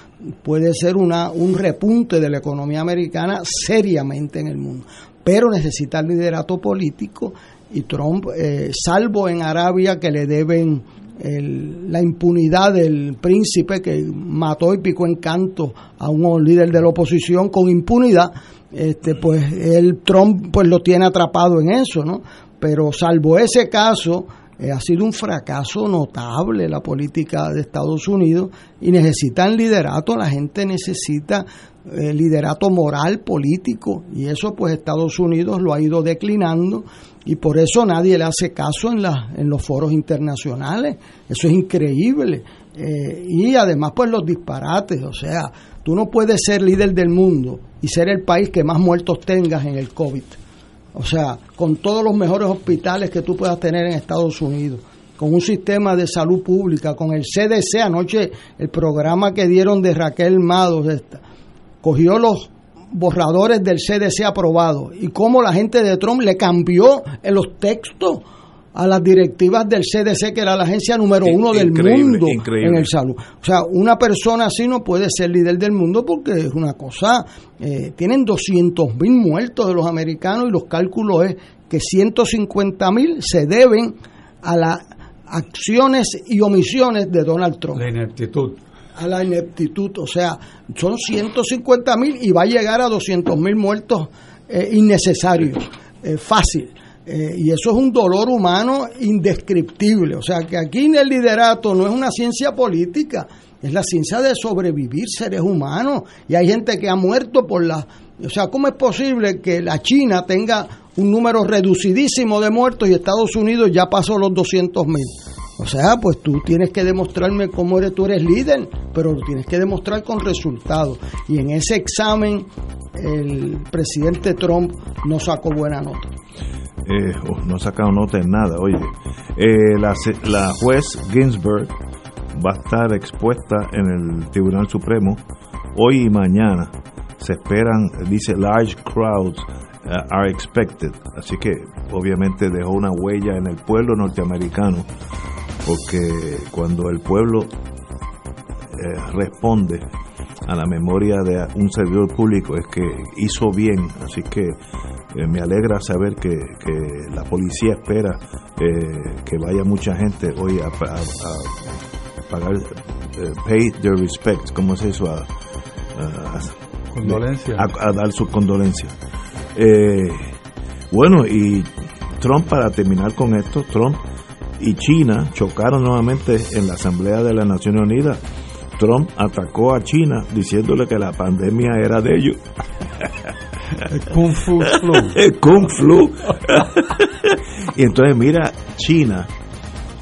puede ser una, un repunte de la economía americana seriamente en el mundo. Pero necesita liderato político y Trump, eh, salvo en Arabia que le deben el- la impunidad del príncipe que mató y picó en canto a un líder de la oposición con impunidad, este, pues el Trump pues lo tiene atrapado en eso, ¿no? Pero salvo ese caso, eh, ha sido un fracaso notable la política de Estados Unidos y necesitan liderato, la gente necesita eh, liderato moral, político, y eso pues Estados Unidos lo ha ido declinando y por eso nadie le hace caso en, la, en los foros internacionales, eso es increíble. Eh, y además pues los disparates, o sea, tú no puedes ser líder del mundo y ser el país que más muertos tengas en el COVID. O sea, con todos los mejores hospitales que tú puedas tener en Estados Unidos, con un sistema de salud pública, con el CDC, anoche el programa que dieron de Raquel Mados, cogió los borradores del CDC aprobados y cómo la gente de Trump le cambió en los textos a las directivas del CDC, que era la agencia número uno del Increíble, mundo increíble. en el salud. O sea, una persona así no puede ser líder del mundo porque es una cosa, eh, tienen 200 mil muertos de los americanos y los cálculos es que 150 mil se deben a las acciones y omisiones de Donald Trump. La ineptitud. A la ineptitud, o sea, son 150 mil y va a llegar a 200 mil muertos eh, innecesarios, eh, fácil. Eh, y eso es un dolor humano indescriptible. O sea, que aquí en el liderato no es una ciencia política, es la ciencia de sobrevivir seres humanos. Y hay gente que ha muerto por la... O sea, ¿cómo es posible que la China tenga un número reducidísimo de muertos y Estados Unidos ya pasó los 200 mil? O sea, pues tú tienes que demostrarme cómo eres, tú eres líder, pero lo tienes que demostrar con resultados. Y en ese examen el presidente Trump no sacó buena nota. Eh, oh, no ha sacado nota en nada, oye. Eh, la, la juez Ginsburg va a estar expuesta en el Tribunal Supremo hoy y mañana. Se esperan, dice, large crowds uh, are expected. Así que obviamente dejó una huella en el pueblo norteamericano, porque cuando el pueblo eh, responde a la memoria de un servidor público es que hizo bien, así que Eh, me alegra saber que, que la policía espera eh, que vaya mucha gente hoy a, a- a pagar, pay their respects, ¿cómo es eso? A, a- Condolencia. a- a dar sus condolencias. Eh, bueno, y Trump, para terminar con esto, Trump y China chocaron nuevamente en la Asamblea de las Naciones Unidas. Trump atacó a China diciéndole que la pandemia era de ellos. (laughs) Kung Fu Flu. (laughs) Kung Flu. y entonces mira, China,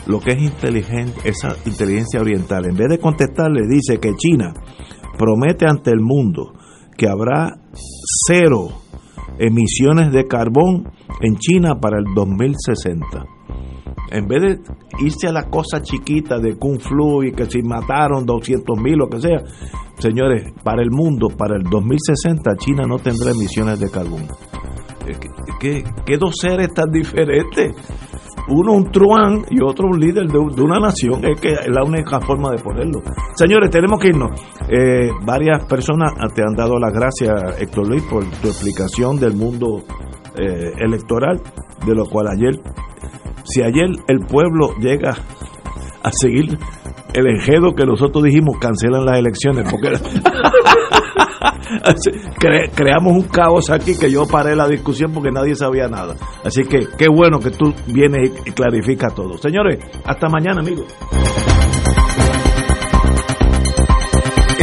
lo que es inteligente, esa inteligencia oriental, en vez de contestarle, dice que China promete ante el mundo que habrá cero emisiones de carbón en China para el 2060. En vez de irse a la cosa chiquita de Kung Flu y que si mataron 200 mil, lo que sea, señores, para el mundo, para el 2060, China no tendrá emisiones de carbón. Eh, ¿Qué, dos seres tan diferentes? Uno un truán y otro un líder de, de una nación. Es que es la única forma de ponerlo. Señores, tenemos que irnos. Eh, varias personas te han dado las gracias, Héctor Luis, por tu explicación del mundo eh, electoral, de lo cual ayer, si ayer el pueblo llega a seguir el enjedo que nosotros dijimos, cancelan las elecciones, porque (laughs) Cre- creamos un caos aquí que yo paré la discusión porque nadie sabía nada. Así que qué bueno que tú vienes y clarificas todo. Señores, hasta mañana, amigos.